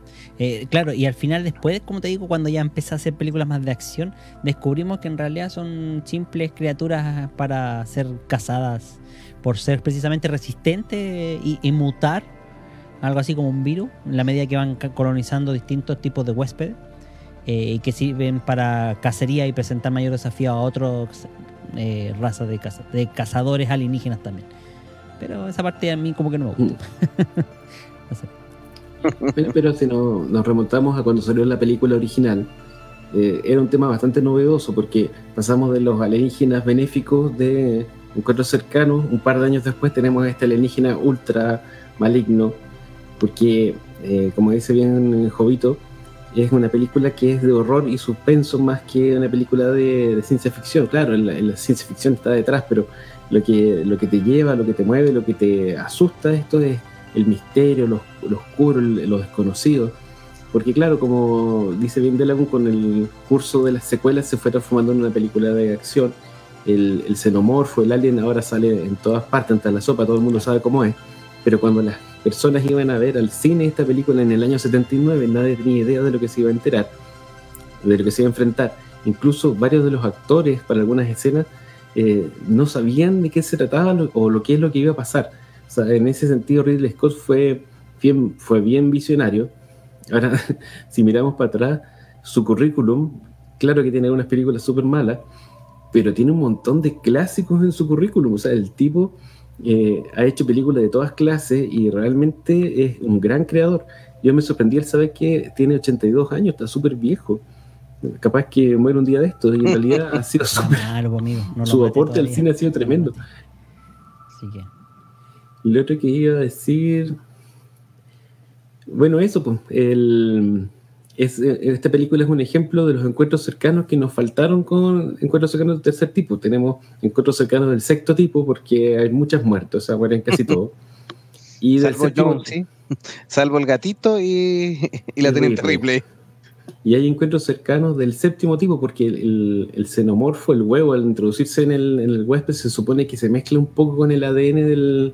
S1: Eh, claro, y al final después, como te digo, cuando ya empecé a hacer películas más de acción, descubrimos que en realidad son simples criaturas para ser cazadas por ser precisamente resistentes y, y mutar, algo así como un virus, en la medida que van colonizando distintos tipos de huéspedes, eh, y que sirven para cacería y presentar mayor desafío a otras eh, razas de, caza- de cazadores alienígenas también. Pero esa parte a mí como que no me gusta. [laughs] No sé. [laughs]
S3: Pero, pero si no- nos remontamos a cuando salió la película original, eh, era un tema bastante novedoso porque pasamos de los alienígenas benéficos de encuentros cercanos, un par de años después tenemos este alienígena ultra maligno, porque eh, como dice bien Jovito, es una película que es de horror y suspenso más que una película de, de ciencia ficción. Claro, la, la ciencia ficción está detrás, pero lo que, lo que te lleva, lo que te mueve, lo que te asusta, esto es el misterio, lo, lo oscuro, el- lo desconocido. Porque claro, como dice bien Delagun, con el curso de las secuelas se fue transformando en una película de acción. El, el xenomorfo, el alien, ahora sale en todas partes, en la sopa, todo el mundo sabe cómo es. Pero cuando las personas iban a ver al cine esta película en el año 79, nadie tenía idea de lo que se iba a enterar, de lo que se iba a enfrentar. Incluso varios de los actores para algunas escenas eh, no sabían de qué se trataba o lo que es lo que iba a pasar. O sea, en ese sentido Ridley Scott fue bien, fue bien visionario. Ahora, [laughs] si miramos para atrás, su currículum, claro que tiene unas películas súper malas, pero tiene un montón de clásicos en su currículum. O sea, el tipo eh, ha hecho películas de todas clases y realmente es un gran creador. Yo me sorprendí al saber que tiene 82 años, está súper viejo. capaz que muere un día de estos y en realidad ha sido [laughs] súper-
S1: Claro, amigo, no lo
S3: su aporte al cine ha sido tremendo.
S1: Así que.
S3: Lo otro que iba a decir. Bueno, eso, pues. El, es, esta película es un ejemplo de los encuentros cercanos que nos faltaron con encuentros cercanos del tercer tipo. Tenemos encuentros cercanos del sexto tipo porque hay muchas muertes, o sea, mueren casi todos. [laughs] Y del
S2: Salvo
S3: séptimo-
S2: Jones, ¿sí? Salvo el gatito y, y la teniente
S3: Ripley.
S2: Ripley.
S3: Y hay encuentros cercanos del séptimo tipo, porque el, el- el xenomorfo, el huevo, al introducirse en el, en el huésped, se supone que se mezcla un poco con el ADN del,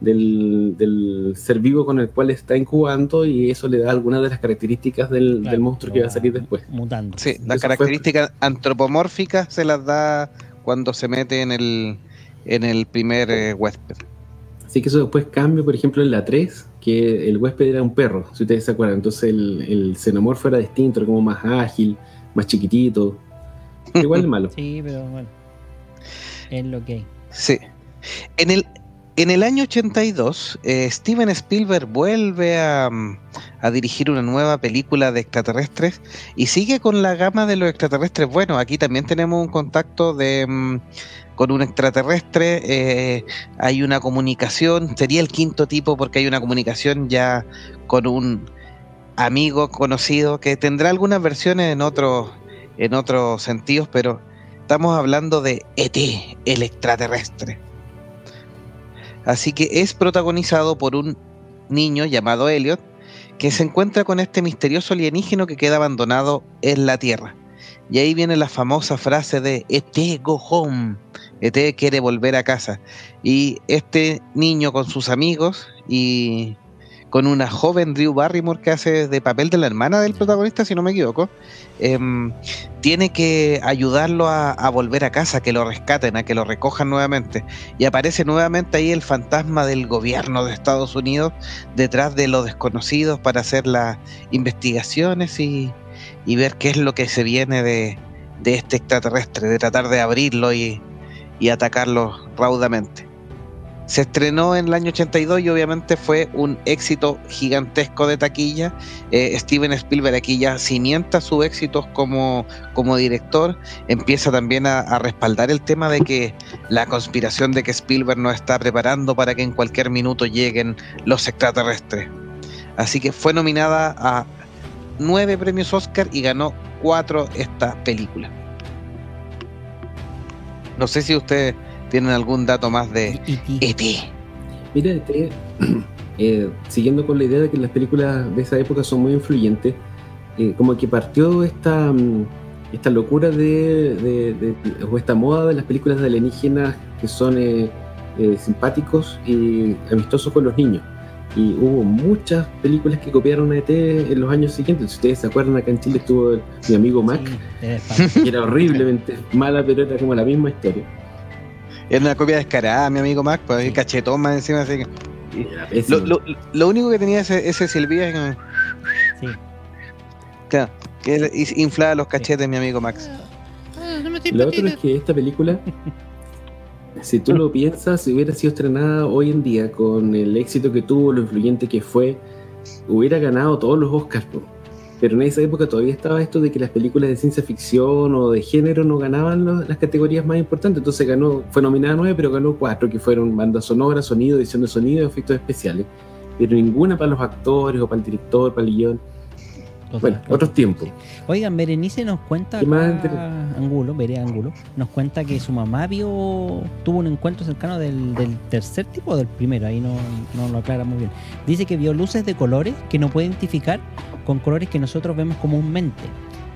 S3: del, del ser vivo con el cual está incubando, y eso le da algunas de las características del,
S1: claro,
S3: del monstruo que va a salir después.
S1: Mutando.
S2: Sí, las
S3: fue-
S2: características antropomórficas se las da cuando se mete en el, en el primer eh, huésped.
S3: Así que eso después cambia, por ejemplo, en la 3, que el huésped era un perro, si ustedes se acuerdan. Entonces el, el xenomorfo era distinto, era como más ágil, más chiquitito. [laughs] Igual de malo.
S1: Sí, pero bueno. Es lo que hay.
S2: Sí. En el, en el año 82, eh, Steven Spielberg vuelve a, mm, a dirigir una nueva película de extraterrestres y sigue con la gama de los extraterrestres. Bueno, aquí también tenemos un contacto de, mm, con un extraterrestre, eh, hay una comunicación, sería el quinto tipo porque hay una comunicación ya con un amigo conocido que tendrá algunas versiones en otros en otros sentidos, pero estamos hablando de ET, el extraterrestre. Así que es protagonizado por un niño llamado Elliot que se encuentra con este misterioso alienígeno que queda abandonado en la Tierra. Y ahí viene la famosa frase de ET go home. ET quiere volver a casa. Y este niño con sus amigos y con una joven Drew Barrymore que hace de papel de la hermana del protagonista, si no me equivoco, em, tiene que ayudarlo a, volver a casa, que lo rescaten, a que lo recojan nuevamente. Y aparece nuevamente ahí el fantasma del gobierno de Estados Unidos detrás de los desconocidos para hacer las investigaciones y, y ver qué es lo que se viene de, de este extraterrestre, de tratar de abrirlo y, y atacarlo raudamente. Se estrenó en el año 82 y obviamente fue un éxito gigantesco de taquilla. Eh, Steven Spielberg aquí ya cimienta su éxito como, como director. Empieza también a, a respaldar el tema de que la conspiración de que Spielberg nos está preparando para que en cualquier minuto lleguen los extraterrestres. Así que fue nominada a nueve premios Oscar y ganó cuatro esta película. No sé si ustedes tienen algún dato más de ET.
S3: Mira, este, [clears throat] eh, siguiendo con la idea de que las películas de esa época son muy influyentes, eh, como que partió esta, mm, esta locura de, de- de- o esta moda de las películas de alienígenas que son eh, eh, simpáticos y amistosos con los niños. Y hubo muchas películas que copiaron a ET en los años siguientes. Si ustedes se acuerdan, acá en Chile estuvo el- mi amigo Mac,
S1: sí, [laughs]
S3: que era horriblemente mala, pero era como la misma historia.
S2: Era una copia descarada, mi amigo Mac, pues
S1: Sí.
S2: cachetón más encima. Así que, lo, lo- lo único que tenía ese, ese Silvía es que,
S1: Sí.
S2: claro, que inflaba los cachetes, mi amigo Max.
S3: Lo otro es que esta película, [laughs] si tú lo piensas, si hubiera sido estrenada hoy en día con el éxito que tuvo, lo influyente que fue, hubiera ganado todos los Oscars. po. Pero en esa época todavía estaba esto de que las películas de ciencia ficción o de género no ganaban las categorías más importantes. Entonces ganó, fue nominada nueve, pero ganó cuatro, que fueron banda sonora, sonido, edición de sonido y efectos especiales. Pero ninguna para los actores o para el director, para el
S1: guion.
S3: Bueno, otros tiempos.
S1: Oigan, Berenice nos cuenta
S3: ¿Qué más
S1: acá, Angulo, Veré Angulo, nos cuenta que su mamá vio, tuvo un encuentro cercano del, del tercer tipo o del primero, ahí no, no lo aclara muy bien. Dice que vio luces de colores que no puede identificar con colores que nosotros vemos comúnmente.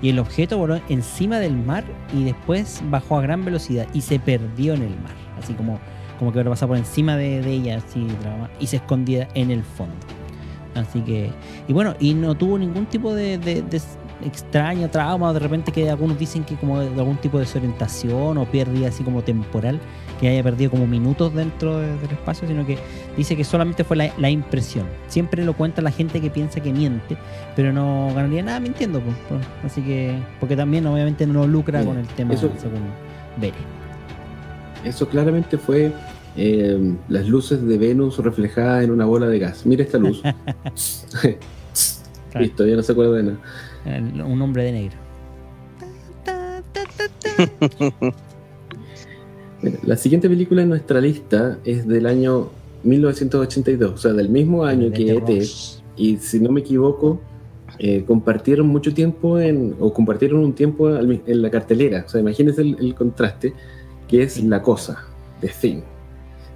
S1: Y el objeto voló encima del mar y después bajó a gran velocidad y se perdió en el mar. Así como, como que ahora pasa por encima de, de ella así, y se escondía en el fondo. Así que, y bueno, y no tuvo ningún tipo de, de- de extraño trauma, o de repente que algunos dicen que como de algún tipo de desorientación o pérdida así como temporal, que haya perdido como minutos dentro de- del espacio, sino que dice que solamente fue la, la impresión. Siempre lo cuenta la gente que piensa que miente, pero no ganaría nada mintiendo. pues, pues. Así que, porque también obviamente no lucra con el tema,
S3: eso-
S1: según Bere.
S3: Eso claramente fue eh, las luces de Venus reflejadas en una bola de gas. Mira esta luz. [laughs] [laughs] Listo, ya no se acuerda de nada.
S1: Un hombre de negro.
S3: la siguiente película en nuestra lista es del año 1982, o sea, del mismo año que ET. Y si no me equivoco, eh, compartieron mucho tiempo en, o compartieron un tiempo en la cartelera. O sea, imagínense el, contraste, que es La Cosa, de Thing.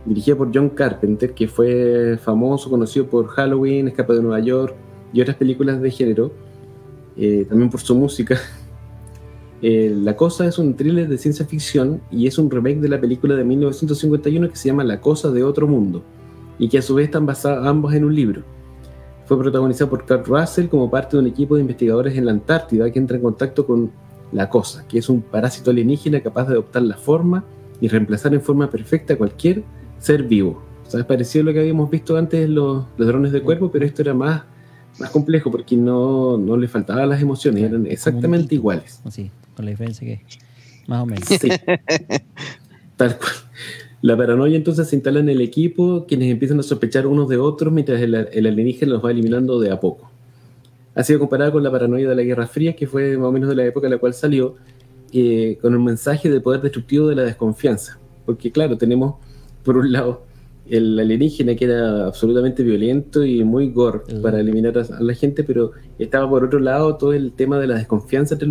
S3: Dirigida por John Carpenter, que fue famoso, conocido por Halloween, Escape de Nueva York y otras películas de género, eh, también por su música. [laughs] Eh, la Cosa es un thriller de ciencia ficción y es un remake de la película de 1951 que se llama La Cosa de Otro Mundo y que a su vez están basados ambos en un libro. Fue protagonizado por Kurt Russell como parte de un equipo de investigadores en la Antártida que entra en contacto con la cosa, que es un parásito alienígena capaz de adoptar la forma y reemplazar en forma perfecta cualquier ser vivo. O sea, es parecido a lo que habíamos visto antes los, drones de cuerpo, pero esto era más, más complejo porque no, no le faltaban las emociones, eran exactamente iguales.
S1: Sí, con la diferencia que más o menos.
S3: Sí. Tal cual. La paranoia entonces se instala en el equipo, quienes empiezan a sospechar unos de otros mientras el, alienígena los va eliminando de a poco. Ha sido comparada con la paranoia de la Guerra Fría, que fue más o menos de la época en la cual salió, eh, con un mensaje de poder destructivo de la desconfianza. Porque claro, tenemos por un lado. El alienígena que era absolutamente violento y muy gore para eliminar a, la gente, pero estaba por otro lado todo el tema de la desconfianza entre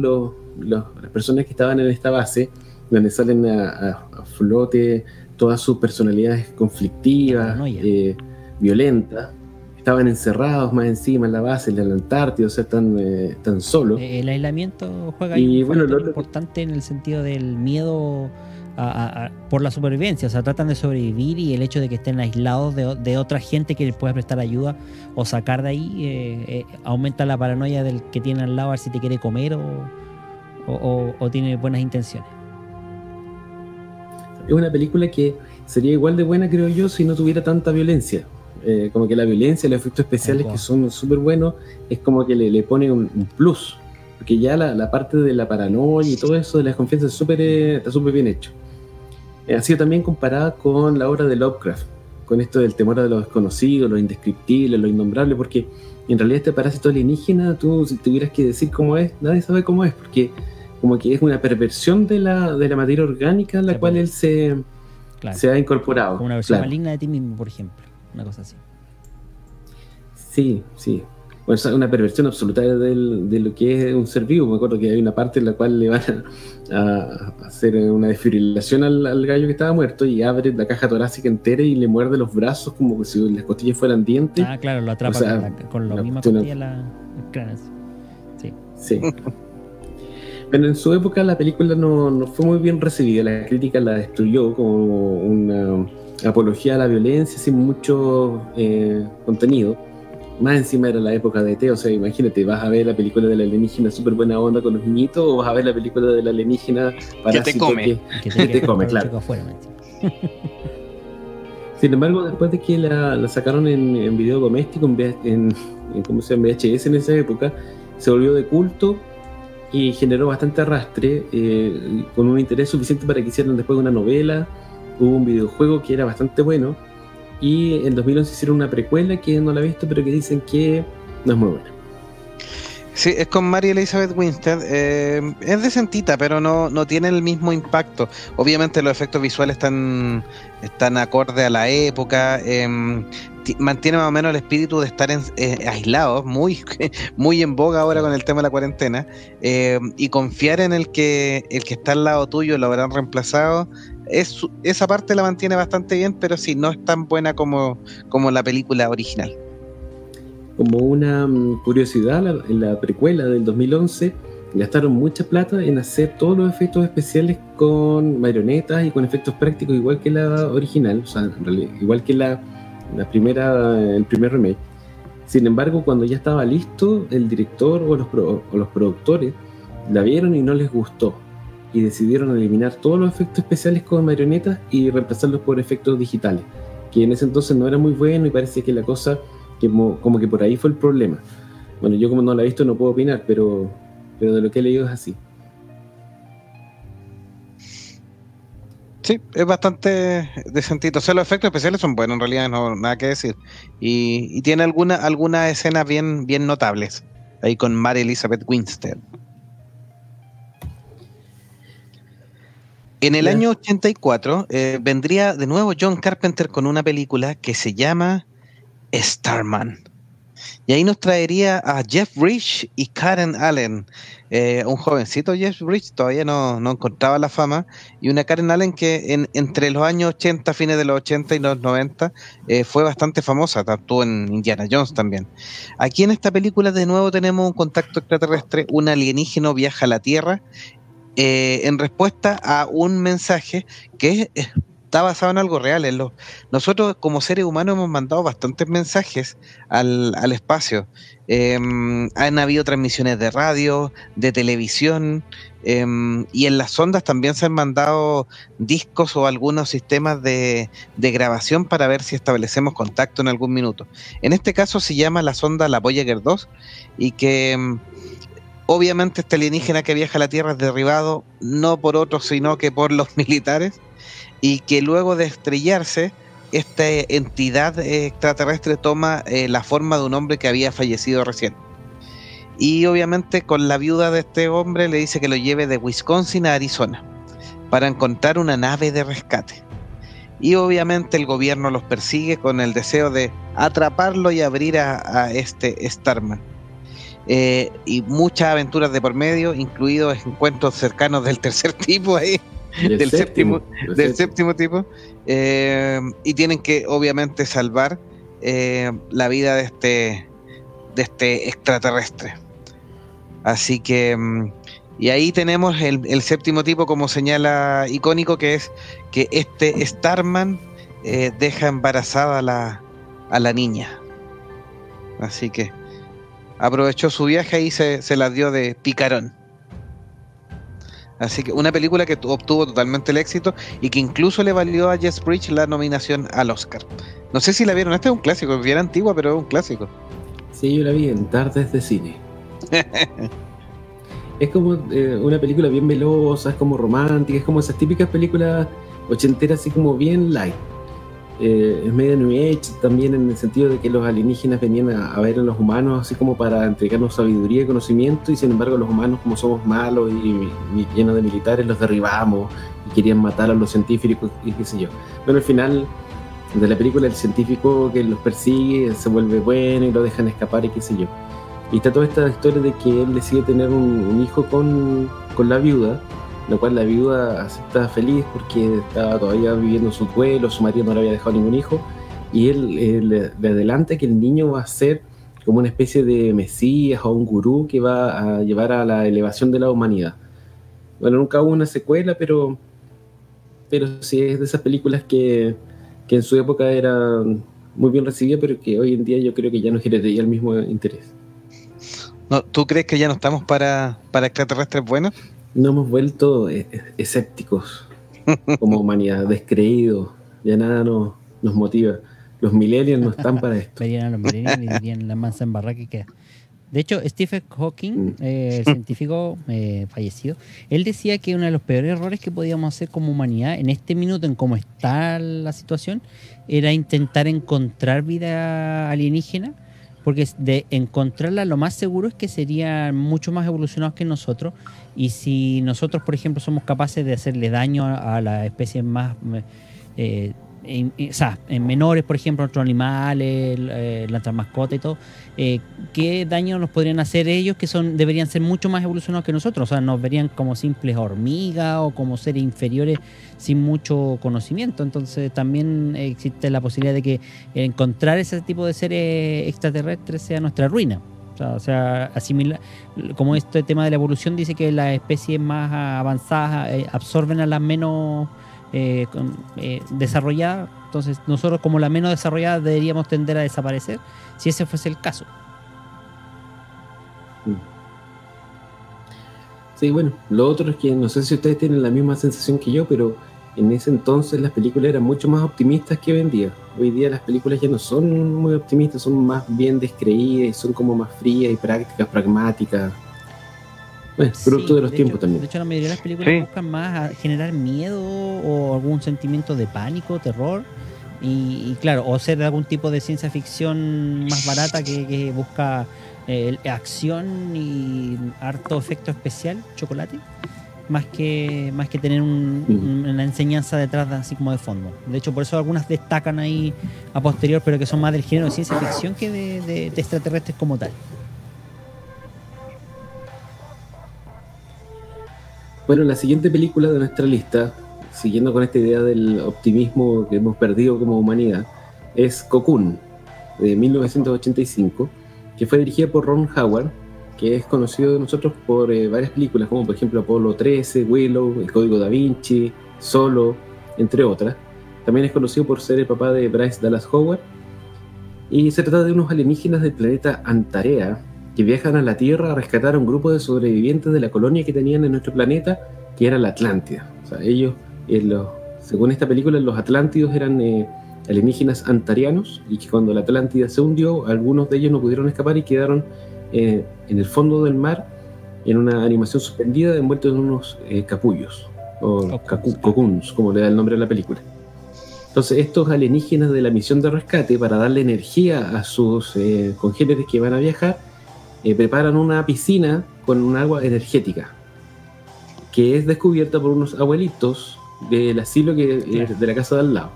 S3: las personas que estaban en esta base, donde salen a flote todas sus personalidades conflictivas, eh, violentas, estaban encerrados más encima en la base, en la Antártida, o sea, tan, eh, tan solo.
S1: Eh, el aislamiento juega y, un bueno, lo importante en el sentido del miedo por la supervivencia, o sea, tratan de sobrevivir y el hecho de que estén aislados de, otra gente que les pueda prestar ayuda o sacar de ahí aumenta la paranoia del que tiene al lado a ver si te quiere comer o tiene buenas intenciones
S3: es una película que sería igual de buena, creo yo, si no tuviera tanta violencia. Eh, como que la violencia, los efectos especiales que son súper buenos, es como que le, le pone un, plus. Porque ya la, parte de la paranoia y todo eso de la desconfianza es super, eh, está súper bien hecho. Eh, ha sido también comparada con la obra de Lovecraft, con esto del temor a lo desconocido, lo indescriptible, lo innombrable, porque en realidad este parásito alienígena, tú si tuvieras que decir cómo es, nadie sabe cómo es, porque como que es una perversión de la, de la materia orgánica en la cual él se, se ha incorporado.
S1: Como una versión maligna de ti mismo, por ejemplo. Una cosa así.
S3: Sí, sí. Bueno, es una perversión absoluta de lo que es un ser vivo. Me acuerdo que hay una parte en la cual le van a, hacer una desfibrilación al, gallo que estaba muerto y abre la caja torácica entera y le muerde los brazos como si las costillas fueran dientes.
S1: Ah, claro, lo atrapa con, la, con la misma costilla la, Sí.
S3: Sí. Pero en su época la película no, fue muy bien recibida, la crítica la destruyó como una apología a la violencia sin mucho eh, contenido. Más encima era la época de T, o sea, imagínate, vas a ver la película de la alienígena súper buena onda con los niñitos o vas a ver la película de la alienígena
S2: para que te come.
S3: Que, te, come, claro. [laughs] Sin embargo, después de que la, sacaron en, video doméstico, en, en, ¿cómo se llama? VHS en esa época, se volvió de culto y generó bastante arrastre, eh, con un interés suficiente para que hicieran después una novela, hubo un videojuego que era bastante bueno, y en 2011 hicieron una precuela que no la he visto, pero que dicen que no es muy buena.
S2: Sí, es con Mary Elizabeth Winstead. Eh, es decentita, pero no, no tiene el mismo impacto. Obviamente los efectos visuales están, están acorde a la época. Em, mantiene más o menos el espíritu de estar eh, aislados, muy, [laughs] muy en boga ahora con el tema de la cuarentena. Em, y confiar en el que el que está al lado tuyo lo habrán reemplazado. Es, esa parte la mantiene bastante bien, pero sí, no es tan buena como, como la película original
S3: como una mm, curiosidad, en la precuela del 2011 gastaron mucha plata en hacer todos los efectos especiales con marionetas y con efectos prácticos igual que la original, o sea, igual que la, la primera, el primer remake. Sin embargo, cuando ya estaba listo, el director o los, o los productores la vieron y no les gustó y decidieron eliminar todos los efectos especiales con marionetas y reemplazarlos por efectos digitales, que en ese entonces no era muy bueno y parece que la cosa como, que por ahí fue el problema. Bueno, yo como no la he visto no puedo opinar, pero, pero de lo que he leído es así.
S2: Sí, es bastante decentito. O sea, los efectos especiales son buenos, en realidad no nada que decir. Y, tiene alguna, algunas escenas bien, bien notables. Ahí con Mary Elizabeth Winstead. En el año 84 eh, vendría de nuevo John Carpenter con una película que se llama Starman. Y ahí nos traería a Jeff Bridge y Karen Allen. Eh, un jovencito Jeff Bridge, todavía no, no encontraba la fama, y una Karen Allen que en- entre los años 80, fines de los 80 y los 90, eh, fue bastante famosa, actuó en Indiana Jones también. Aquí en esta película de nuevo tenemos un contacto extraterrestre, un alienígeno viaja a la Tierra eh, en respuesta a un mensaje que es- está basado en algo real. nosotros como seres humanos hemos mandado bastantes mensajes al, espacio. Em, han habido transmisiones de radio, de televisión, em, y en las ondas también se han mandado discos o algunos sistemas de, de grabación para ver si establecemos contacto en algún minuto. En este caso se llama la sonda la Voyager 2 y que em, obviamente este alienígena que viaja a la Tierra es derribado no por otros sino que por los [laughs] militares y que luego de estrellarse esta entidad extraterrestre toma eh, la forma de un hombre que había fallecido recién. Y obviamente con la viuda de este hombre le dice que lo lleve de Wisconsin a Arizona para encontrar una nave de rescate. Y obviamente el gobierno los persigue con el deseo de atraparlo y abrir a, a este Starman. Eh, y muchas aventuras de por medio, incluidos encuentros cercanos del tercer [laughs] tipo ahí
S3: El
S2: del séptimo-
S3: el
S2: del
S3: séptimo.
S2: séptimo tipo. Eh, y tienen que obviamente salvar eh, la vida de este de este extraterrestre. Así que mm, y ahí tenemos el, el séptimo tipo como señala icónico que es que este Starman deja embarazada a la, a la niña. Así que aprovechó su viaje y se, se la dio de picarón Así que una película que tu- obtuvo totalmente el éxito y que incluso le valió a Jess Bridge la nominación al Oscar. No sé si la vieron, esta es un clásico, es bien antigua, pero es un clásico.
S3: Sí, yo la vi en tardes de cine. [laughs] es como eh, una película bien melosa, es como romántica, es como esas típicas películas ochenteras, así como bien light. Eh, es medio New Age también en el sentido de que los alienígenas venían a, a ver a los humanos así como para entregarnos sabiduría y conocimiento, y sin embargo, los humanos, como somos malos y, y llenos de militares, los derribamos y querían matar a los científicos y qué sé yo. Bueno, al final de la película, el científico que los persigue se vuelve bueno y lo dejan escapar y qué sé yo. Y está toda esta historia de que él decide tener un, un hijo con, con la viuda, lo cual la viuda acepta feliz porque estaba todavía viviendo su duelo, su marido no le había dejado ningún hijo, y él eh, le, adelanta que el niño va a ser como una especie de mesías o un gurú que va a llevar a la elevación de la humanidad. Bueno, nunca hubo una secuela, pero, pero sí es de esas películas que, que en su época eran muy bien recibidas, pero que hoy en día yo creo que ya no generaría el mismo interés.
S2: No, ¿Tú crees que ya no estamos para, para extraterrestres buenos?
S3: No hemos vuelto eh, eh, escépticos [laughs] como humanidad, descreídos, ya nada nos, nos motiva. Los millennials no están para esto.
S1: Verían a los millennials y dirían la mansa en barra que queda. De hecho, Stephen Hawking,
S3: Mm.
S1: eh, el [laughs] científico eh, fallecido, él decía que uno de los peores errores que podíamos hacer como humanidad en este minuto, en cómo está la situación, era intentar encontrar vida alienígena, porque de encontrarla lo más seguro es que serían mucho más evolucionados que nosotros, y si nosotros, por ejemplo, somos capaces de hacerle daño a, las especies más... eh, en- o sea, en menores, por ejemplo, otros animales, eh, nuestras mascotas y todo, eh, ¿qué daño nos podrían hacer ellos que son deberían ser mucho más evolucionados que nosotros? O sea, nos verían como simples hormigas o como seres inferiores sin mucho conocimiento. Entonces también existe la posibilidad de que encontrar ese tipo de seres extraterrestres sea nuestra ruina. O sea, asimilar, como este tema de la evolución dice que las especies más avanzadas eh, absorben a las menos eh, eh, desarrolladas. Entonces, nosotros como la menos desarrollada deberíamos tender a desaparecer si ese fuese el caso.
S3: Sí, bueno, lo otro es que no sé si ustedes tienen la misma sensación que yo, pero en ese entonces las películas eran mucho más optimistas que hoy en día. Hoy día las películas ya no son muy optimistas, son más bien descreídas y son como más frías y prácticas, pragmáticas. Bueno, producto
S1: Sí,
S3: de los tiempos
S1: hecho,
S3: también.
S1: De hecho, la mayoría de las películas
S2: Sí.
S1: buscan más a generar miedo o algún sentimiento de pánico, terror. Y, y claro, o ser de algún tipo de ciencia ficción más barata que, que busca eh, acción y harto efecto especial, chocolate. Más que más que tener un- una enseñanza detrás de- así como de fondo. De hecho, por eso algunas destacan ahí a posterior, pero que son más del género de ciencia ficción que de, de- de extraterrestres como tal.
S3: Bueno, la siguiente película de nuestra lista, siguiendo con esta idea del optimismo que hemos perdido como humanidad, es Cocoon, de 1985, que fue dirigida por Ron Howard, que es conocido de nosotros por eh, varias películas, como por ejemplo Apolo 13, Willow, El Código Da Vinci, Solo, entre otras. También es conocido por ser el papá de Bryce Dallas Howard. Y se trata de unos alienígenas del planeta Antarea, que viajan a la Tierra a rescatar a un grupo de sobrevivientes de la colonia que tenían en nuestro planeta, que era la Atlántida. O sea, ellos, eh, según esta película, los Atlántidos eran eh, alienígenas antarianos y que cuando la Atlántida se hundió, algunos de ellos no pudieron escapar y quedaron eh, en el fondo del mar en una animación suspendida envueltos en unos eh, capullos, o
S1: cocoons,
S3: como le da el nombre a la película. Entonces, estos alienígenas de la misión de rescate, para darle energía a sus eh, congéneres que van a viajar, eh, preparan una piscina con un agua energética, que es descubierta por unos abuelitos del asilo que, eh,
S1: Claro.
S3: de la casa de al lado.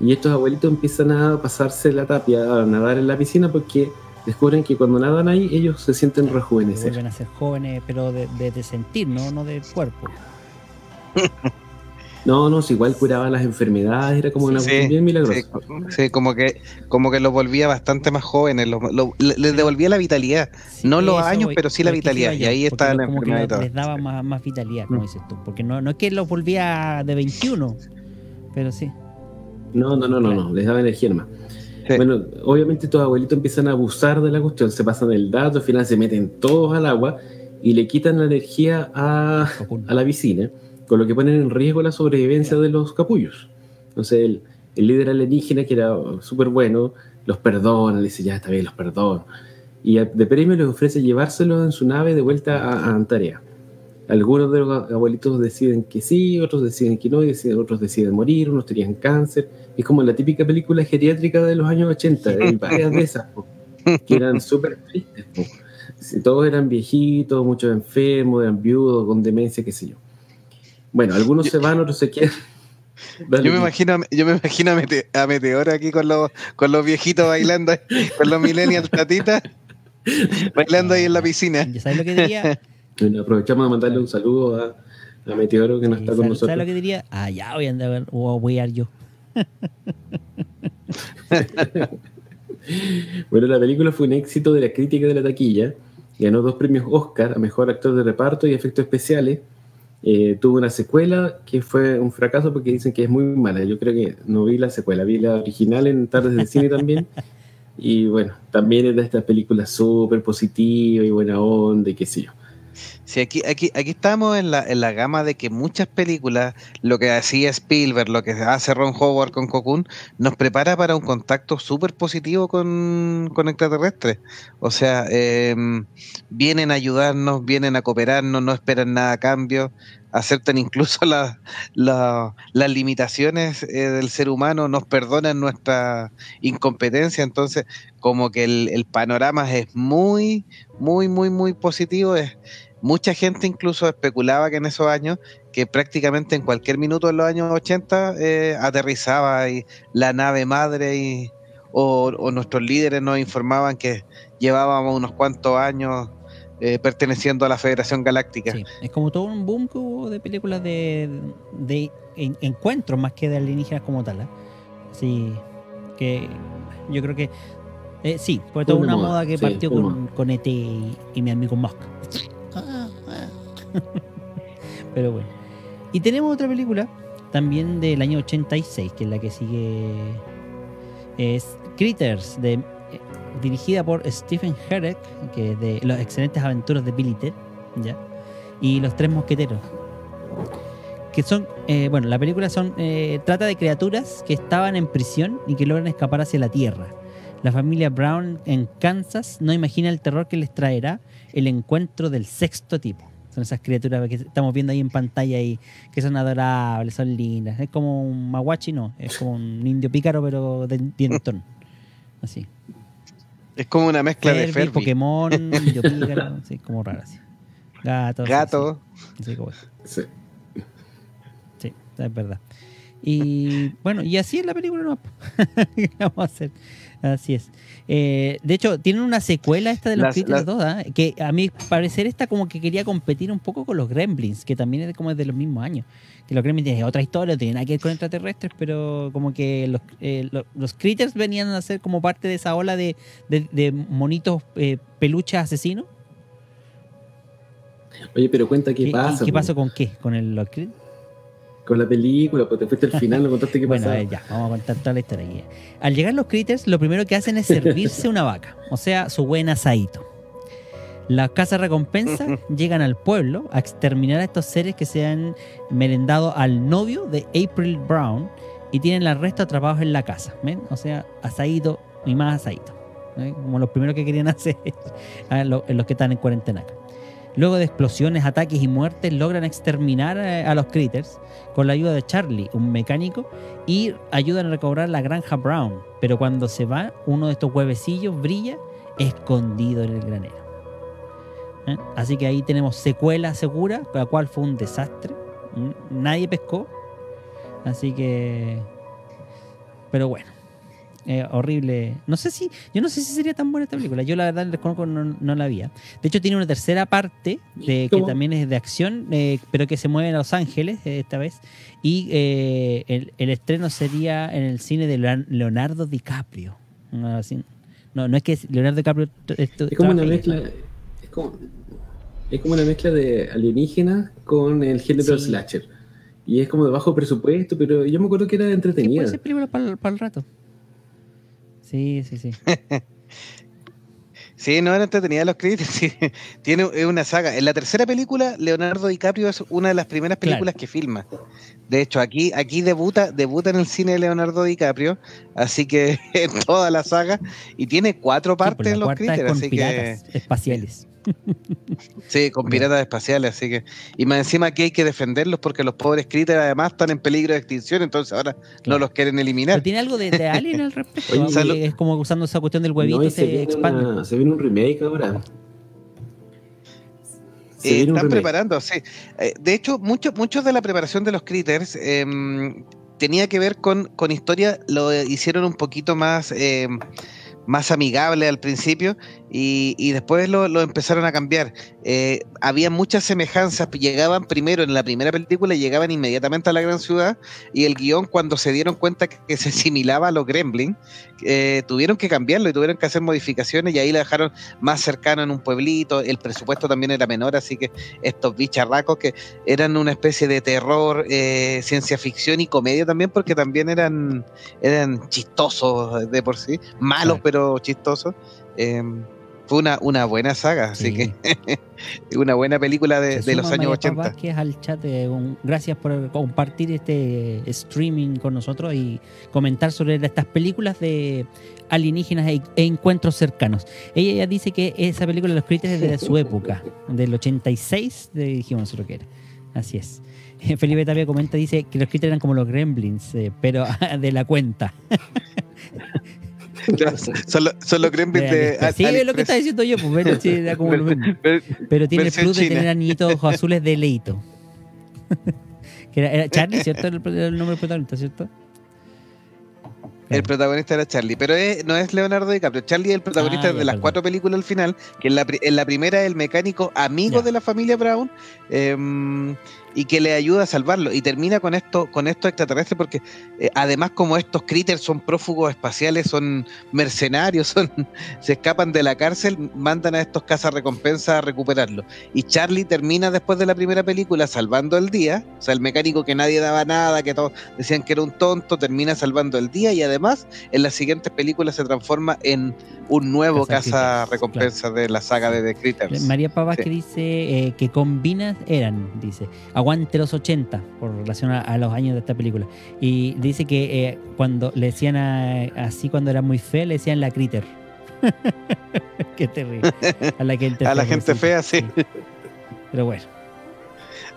S3: Y estos abuelitos empiezan a pasarse la tapia, a nadar en la piscina, porque descubren que cuando nadan ahí, ellos se sienten
S1: Que
S3: rejuvenecer.
S1: vuelven a ser jóvenes, pero de, de- de sentir, ¿no? no del cuerpo. [laughs]
S3: No, no, si igual curaba las enfermedades, era como una
S2: Sí,
S3: bien milagrosa.
S2: Sí, sí, como que como que los volvía bastante más jóvenes, lo- les devolvía la vitalidad.
S1: Sí,
S2: No los años,
S1: voy-
S2: pero sí la
S1: que
S2: vitalidad, y ahí está la
S1: como que
S2: enfermedad todo.
S1: Les daba más, más vitalidad, como
S3: Mm.
S1: dices tú. Porque no, no es que los volvía de 21, pero sí.
S3: No, no, no, no, no, les daba energía nomás.
S2: Sí.
S3: Bueno, obviamente estos abuelitos empiezan a abusar de la cuestión, se pasan el dato, al final se meten todos al agua y le quitan la energía a, a la piscina, con lo que ponen en riesgo la sobrevivencia de los capullos. Entonces el, el líder alienígena, que era súper bueno, los perdona, le dice, ya está bien, los perdono. Y de premio les ofrece llevárselos en su nave de vuelta a, a Antarea. Algunos de los abuelitos deciden que sí, otros deciden que no, y deciden- otros deciden morir, unos tenían cáncer. Es como la típica película geriátrica de los años 80, hay varias de esas, po, que eran súper tristes. po. Todos eran viejitos, muchos enfermos, eran viudos, con demencia, qué sé yo. Bueno, algunos se van, otros se quedan. Dale, [laughs]
S2: Yo me imagino, yo me imagino a, Mete- a Meteoro aquí con los, con los viejitos bailando, con los millennials tatitas, bailando ahí en la piscina.
S1: ¿Ya sabes lo que diría?
S3: Bueno, aprovechamos de mandarle un saludo a, a Meteoro que no está con
S1: ¿Sabes,
S3: nosotros.
S1: sabes lo que diría? Ah, ya voy a andar o voy a ir yo. [laughs]
S3: Bueno, la película fue un éxito de la crítica de la taquilla. Ganó dos premios Oscar a Mejor Actor de Reparto y Efectos Especiales. Eh, tuvo una secuela que fue un fracaso porque dicen que es muy mala. Yo creo que no vi la secuela, vi la original en Tardes de Cine también. [laughs] Y bueno, también es de estas películas súper positiva y buena onda y qué sé yo.
S2: Sí, aquí, aquí, aquí estamos en la, en la gama de que muchas películas, lo que hacía Spielberg, lo que hace Ron Howard con Cocoon, nos prepara para un contacto súper positivo con, con extraterrestres. O sea, em, vienen a ayudarnos, vienen a cooperarnos, no esperan nada a cambio, aceptan incluso [laughs] la- la- las limitaciones eh, del ser humano, nos perdonan nuestra incompetencia. Entonces, como que el, panorama es muy, muy, muy, muy positivo. Es, mucha gente incluso especulaba que en esos años, que prácticamente en cualquier minuto de los años 80 eh, aterrizaba la nave madre y, o nuestros líderes nos informaban que llevábamos unos cuantos años eh, perteneciendo a la Federación Galáctica.
S1: Sí, es como todo un boom que hubo de películas de, de en- encuentros más que de alienígenas como tal. ¿eh? Así que yo creo que eh, sí, fue toda
S3: Una
S1: una
S3: moda,
S1: moda que
S3: sí,
S1: partió con, con ET y, y mi amigo Musk. [laughs] Pero bueno. Y tenemos otra película también del año 86, que es la que sigue. Es Critters, de, dirigida por Stephen Herrick, que es de Las excelentes aventuras de Billy Ted, ¿ya? Y Los Tres Mosqueteros. Que son, eh, bueno, la película son, eh, trata de criaturas que estaban en prisión y que logran escapar hacia la Tierra. La familia Brown en Kansas no imagina el terror que les traerá el encuentro del sexto tipo. Son esas criaturas que estamos viendo ahí en pantalla y que son adorables, son lindas. Es como un maguachi, no, es como un indio pícaro, pero de dientón. Así.
S2: Es como una mezcla de Ferbi.
S1: Pokémon, indio pícaro, sí, como raro así. Gato. sí,
S2: gato.
S1: sí. Sí, como-
S3: Sí.
S1: sí, es verdad. Y bueno, y así es la película no [laughs] ¿Qué vamos a hacer? Así es. Eh, de hecho, tienen una secuela esta de los
S2: Las-
S1: Critters
S2: las-
S1: 2, ¿ah? que a mi parecer esta como que quería competir un poco con los Gremlins, que también es como de los mismos años. Que los Gremlins tienen otra historia, no tienen nada que ver con extraterrestres, pero como que los, eh, lo- los Critters venían a ser como parte de esa ola de, de- de monitos eh, peluches asesinos.
S3: Oye, pero cuenta qué,
S1: ¿Qué,
S3: pasa.
S1: qué pasó con qué? ¿Con el, los Critters?
S3: Con la película, pues te fuiste al final, no contaste qué [laughs]
S1: Bueno,
S3: pasaba.
S1: eh, ya, vamos a contar toda la historia aquí. Al llegar los critters, lo primero que hacen es servirse una vaca, o sea, su buen asadito. Las casas recompensa [laughs] llegan al pueblo a exterminar a estos seres que se han merendado al novio de April Brown y tienen al resto atrapados en la casa. ¿ven? O sea, asadito y más asadito. ¿eh? Como los primeros que querían [laughs] hacer a lo- los que están en cuarentena. acá. Luego de explosiones, ataques y muertes, logran exterminar eh, a los critters con la ayuda de Charlie, un mecánico, y ayudan a recobrar la granja Brown. Pero cuando se va, uno de estos huevecillos brilla escondido en el granero. ¿Eh? Así que ahí tenemos secuela segura, la cual fue un desastre. Mm, Nadie pescó. Así que... Pero bueno. Eh, horrible. No sé si. Yo no sé si sería tan buena esta película. Yo la verdad desconozco, no, no la vi. De hecho, tiene una tercera parte de, que también es de acción, eh, pero que se mueve en Los Ángeles eh, esta vez. Y eh, el, el estreno sería en el cine de Leon- Leonardo DiCaprio. No, no, no es que Leonardo DiCaprio.
S3: Es como una mezcla. Es como, es como una mezcla de alienígena con el género
S1: Sí.
S3: slasher. Y es como de bajo presupuesto, pero yo me acuerdo que era
S1: Sí,
S3: entretenida.
S1: puede ser película para el rato. Sí, sí, sí. [laughs]
S2: Sí, no era entretenida los [laughs] sí. Tiene es una saga. En la tercera película, Leonardo DiCaprio es una de las primeras
S1: Claro.
S2: películas que filma. De hecho, aquí, aquí debuta, debuta en el cine Leonardo DiCaprio, así que [laughs] en toda la saga, y tiene cuatro
S1: pues
S2: partes en los así que
S1: piratas espaciales.
S2: Sí, con piratas espaciales, así que, y más encima aquí hay que defenderlos porque los pobres Critters además están en peligro de extinción, entonces ahora no los quieren eliminar.
S1: Pero tiene algo de, de Alien al [laughs] respecto.
S3: Oye,
S1: ¿no?
S2: salud.
S1: Que es como usando esa cuestión del huevito,
S3: No, y se,
S1: se
S3: viene
S1: expande.
S3: una- se viene un remake ahora.
S2: Eh, están preparando, sí. Eh, de hecho, mucho, muchos de la preparación de los critters em, tenía que ver con, con historia, lo hicieron un poquito más, em, más amigable al principio y, y después lo, lo empezaron a cambiar. Eh, había muchas semejanzas, llegaban primero en la primera película, llegaban inmediatamente a la gran ciudad y el guion cuando se dieron cuenta que, se asimilaba a los gremlins, eh, tuvieron que cambiarlo y tuvieron que hacer modificaciones y ahí la dejaron más cercano en un pueblito, el presupuesto también era menor, así que estos bicharracos que eran una especie de terror, eh, ciencia ficción y comedia también, porque también eran, eran chistosos de por sí, malos pero chistosos. Fue una, una buena saga, así
S1: Sí.
S2: que [laughs] una buena película de, de los años
S1: María
S2: 80.
S1: Paz Vázquez al chat. eh, un- gracias por compartir este streaming con nosotros y comentar sobre estas películas de alienígenas e, e encuentros cercanos. Ella ya dice que esa película de los Critters es de su [laughs] época, del 86, de, dijimos nosotros que era. Así es. [laughs] Felipe Tapia comenta, dice que los Critters eran como los Gremlins, eh, pero de la cuenta.
S2: Son los gremlins de,
S1: AliExpress. sí, es lo que está diciendo yo, pues bueno, sí, era como lo mismo. [laughs]
S2: Pero-
S1: tiene el plus de tener anillitos ojos [laughs] azules de Leito. [laughs] que era, era Charlie, ¿cierto? El, el nombre del protagonista, ¿cierto?
S2: El protagonista era Charlie, pero es- no es Leonardo DiCaprio. Charlie es el protagonista
S1: Ah, ya,
S2: de las
S1: perdón.
S2: cuatro películas al final, que en la, pri- en la primera es el mecánico amigo
S1: Ya.
S2: de la familia Brown em, y que le ayuda a salvarlo. Y termina con esto, con estos extraterrestres, porque eh, además como estos critters son prófugos espaciales, son mercenarios, [laughs] son, se escapan de la cárcel, mandan a estos cazarrecompensas a recuperarlo. Y Charlie termina después de la primera película salvando el día, o sea, el mecánico que nadie daba nada, que todos decían que era un tonto, termina salvando el día y además en las siguientes películas se transforma en un nuevo
S1: Caza
S2: caza recompensa de la saga de The Critters.
S1: María Pavás
S2: Sí.
S1: que dice eh, que combinas eran, dice, aguante los 80 por relación a, a los años de esta película. Y dice que eh, cuando le decían a- así cuando era muy fea, le decían la critter. [laughs] Qué terrible. A la, gente [laughs]
S2: A la gente fea, sí.
S1: Pero bueno.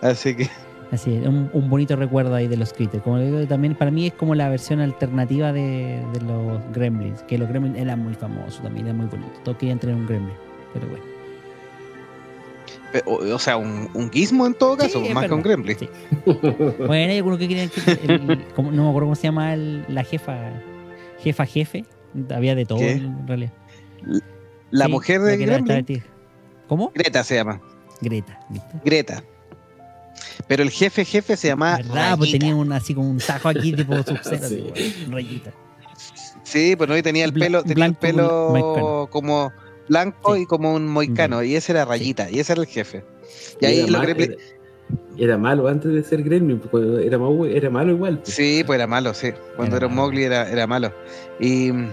S2: Así que
S1: Así es, un, un bonito recuerdo ahí de los critters. Como digo, también para mí es como la versión alternativa de, de los gremlins. Que los gremlins eran muy famosos también, eran muy bonitos. Todos querían tener un gremlin. Pero bueno.
S2: Pe- O, o sea, un, un gizmo en todo caso,
S1: Sí,
S2: más que un gremlin.
S1: sí. Bueno, hay algunos que quieren que el- como- no me acuerdo cómo se llama el- la jefa, jefa jefe, había de todo
S2: ¿Qué?
S1: en realidad.
S2: La
S1: Sí,
S2: mujer de gremlin,
S1: ¿Cómo?
S2: Greta se llama.
S1: Greta, ¿viste?
S2: Greta. Pero el jefe jefe se llama
S1: ¿Verdad? Pues tenía un, así como un tajo aquí tipo [laughs] sub-zero,
S3: Sí.
S1: rayita.
S2: Sí, pues no, y tenía el pelo, tenía el pelo como blanco
S1: Sí.
S2: y como un moicano, y ese era Rayita, y ese era el jefe. Y
S3: Y
S2: ahí
S3: era,
S2: lo
S3: mal- era- era malo antes de ser Gremlin, porque cuando era, era malo igual. pues.
S2: Sí, pues era malo, sí. Cuando
S1: Era
S2: era, un. Mowgli era, era malo. Y mm,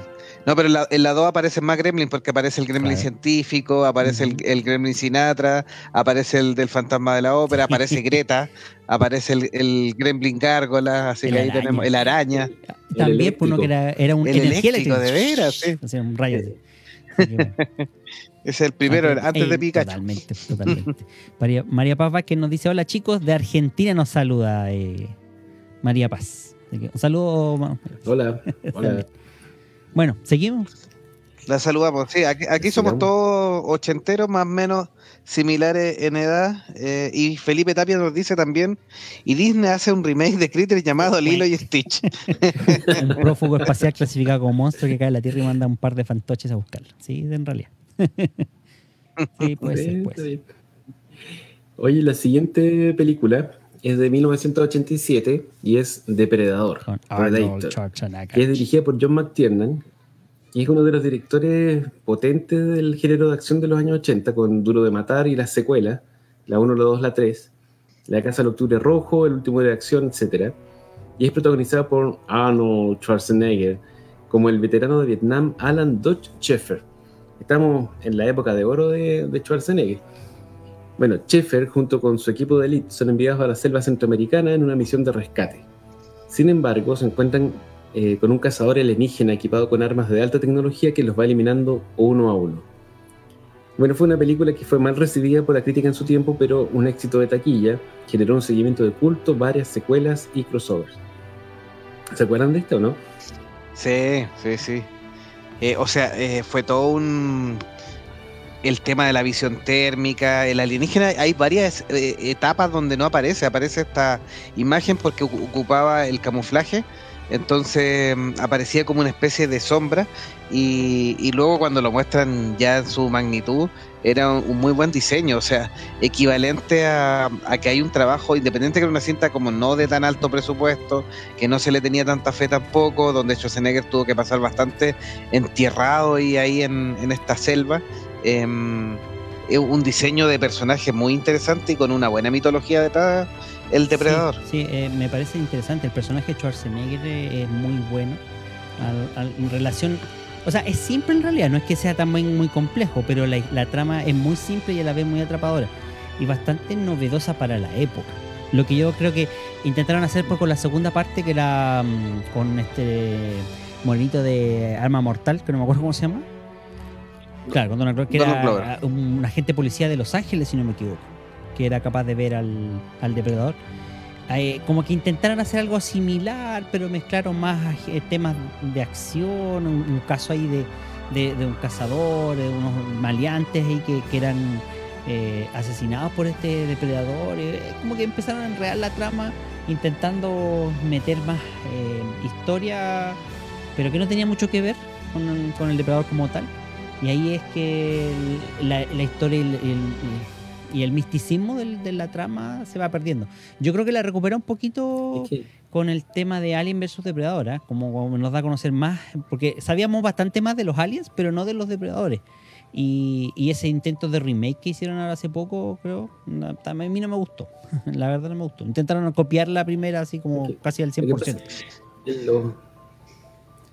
S2: no, pero en la, en la 2 aparece más Gremlin porque aparece el Gremlin
S1: Claro.
S2: científico, aparece el, el Gremlin Sinatra, aparece el del fantasma de la ópera, aparece [laughs] Greta, aparece el, el Gremlin Gárgola, así
S1: El
S2: que ahí
S1: araña.
S2: tenemos el araña,
S1: También, pues uno que era, era un
S2: el
S1: energía
S2: eléctrico, de veras, sí.
S1: O sea, un rayo así. [laughs]
S2: Es el primero,
S1: Antes-
S2: antes de Pikachu.
S1: Totalmente, totalmente. María, María Paz Vázquez nos dice: Hola chicos, de Argentina nos saluda eh, María Paz. Que un saludo.
S3: Hola, [laughs] hola.
S1: Bueno, seguimos.
S2: La saludamos, sí, aquí, aquí somos todos ochenteros, más o menos similares en edad. eh, y Felipe Tapia nos dice también, y Disney hace un remake de Critter llamado Lilo y Stitch. [laughs]
S1: Un prófugo [laughs] espacial clasificado como monstruo que cae en la Tierra y manda un par de fantoches a buscarlo. Sí, en realidad. [laughs] sí, puede ser, puede ser.
S3: Oye, la siguiente película es de 1987 y es Depredador, Predator, que es dirigida por John McTiernan y es uno de los directores potentes del género de acción de los años 80 con Duro de Matar y las secuelas, la 1, la 2, la 3, La Casa del Octubre Rojo, El Último de Acción, etc. Y es protagonizada por Arnold Schwarzenegger como el veterano de Vietnam Alan Dodge Sheffer. Estamos en la época de oro de, de Schwarzenegger. Bueno, Sheffer junto con su equipo de élite son enviados a la selva centroamericana en una misión de rescate. Sin embargo, se encuentran eh, con un cazador alienígena equipado con armas de alta tecnología que los va eliminando uno a uno. Bueno, fue una película que fue mal recibida por la crítica en su tiempo, pero un éxito de taquilla, generó un seguimiento de culto, varias secuelas y crossovers. ¿Se acuerdan de esto o no?
S2: Sí, sí, sí. Eh, o sea, eh, fue todo un... El tema de la visión térmica, el alienígena, hay varias etapas donde no aparece, aparece esta imagen porque ocu- ocupaba el camuflaje, entonces mm, aparecía como una especie de sombra y, luego cuando lo muestran ya en su magnitud, era un, muy buen diseño, o sea, equivalente a, que hay un trabajo independiente que era una cinta como no de tan alto presupuesto, que no se le tenía tanta fe tampoco, donde Schwarzenegger tuvo que pasar bastante entierrado y ahí en, en esta selva. Es un diseño de personaje muy interesante y con una buena mitología detrás, el depredador.
S1: Sí, sí, eh, me parece interesante. El personaje de Schwarzenegger eh, es muy bueno al- al- en relación. O sea, es simple en realidad, no es que sea también muy complejo, pero la, la trama es muy simple y a la vez muy atrapadora y bastante novedosa para la época. Lo que yo creo que intentaron hacer pues, con la segunda parte, que era mm, con este monito de arma mortal, que no me acuerdo cómo se llama. Claro, con Donald Glover, que
S2: Donald
S1: era un agente policía de Los Ángeles, si no me equivoco, que era capaz de ver al, al depredador. Eh, como que intentaron hacer algo similar, pero mezclaron más temas de acción, un, caso ahí de, de- un cazador, de unos maleantes ahí que, que eran eh, asesinados por este depredador. eh, como que empezaron a enredar la trama intentando meter más historia, pero que no tenía mucho que ver con, con el depredador como tal. Y ahí es que la, la historia y el- y el misticismo del- de la trama se va perdiendo. Yo creo que la recupera un poquito
S3: Es que-
S1: con el tema de Alien versus Depredador, ¿ah? como, como nos da a conocer más, porque sabíamos bastante más de los aliens, pero no de los depredadores. Y, y ese intento de remake que hicieron ahora hace poco, creo, no, a mí no me gustó. [laughs] La verdad no me gustó. Intentaron copiar la primera así como casi al
S3: Lo que
S1: 100%.
S3: pasa- En los,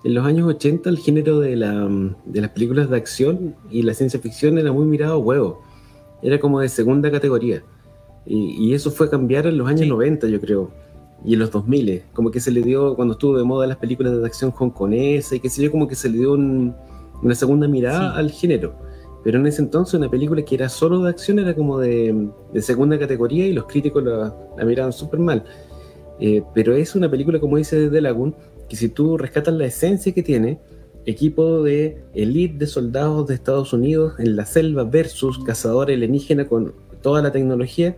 S3: en los años 80 el género de, la, de las películas de acción y la ciencia ficción era muy mirado a huevo. Era como de segunda categoría. Y, y eso fue a cambiar en los años
S1: Sí.
S3: 90, yo creo. Y en los 2000. Como que se le dio, cuando estuvo de moda las películas de acción hongkonesa y qué sé yo, como que se le dio un- una segunda mirada
S1: Sí.
S3: al género. Pero en ese entonces una película que era solo de acción era como de, de segunda categoría y los críticos la, la miraban súper mal. Eh, pero es una película, como dice The Lagoon, que si tú rescatas la esencia que tiene, equipo de elite de soldados de Estados Unidos en la selva versus cazador alienígena con toda la tecnología,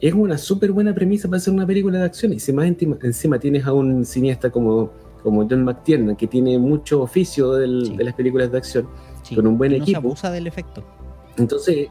S3: es una súper buena premisa para hacer una película de acción. Y si más encima, tienes a un cineasta como, como John McTiernan, que tiene mucho oficio de las películas de acción, con un buen equipo.
S1: Se abusa del efecto.
S3: Entonces,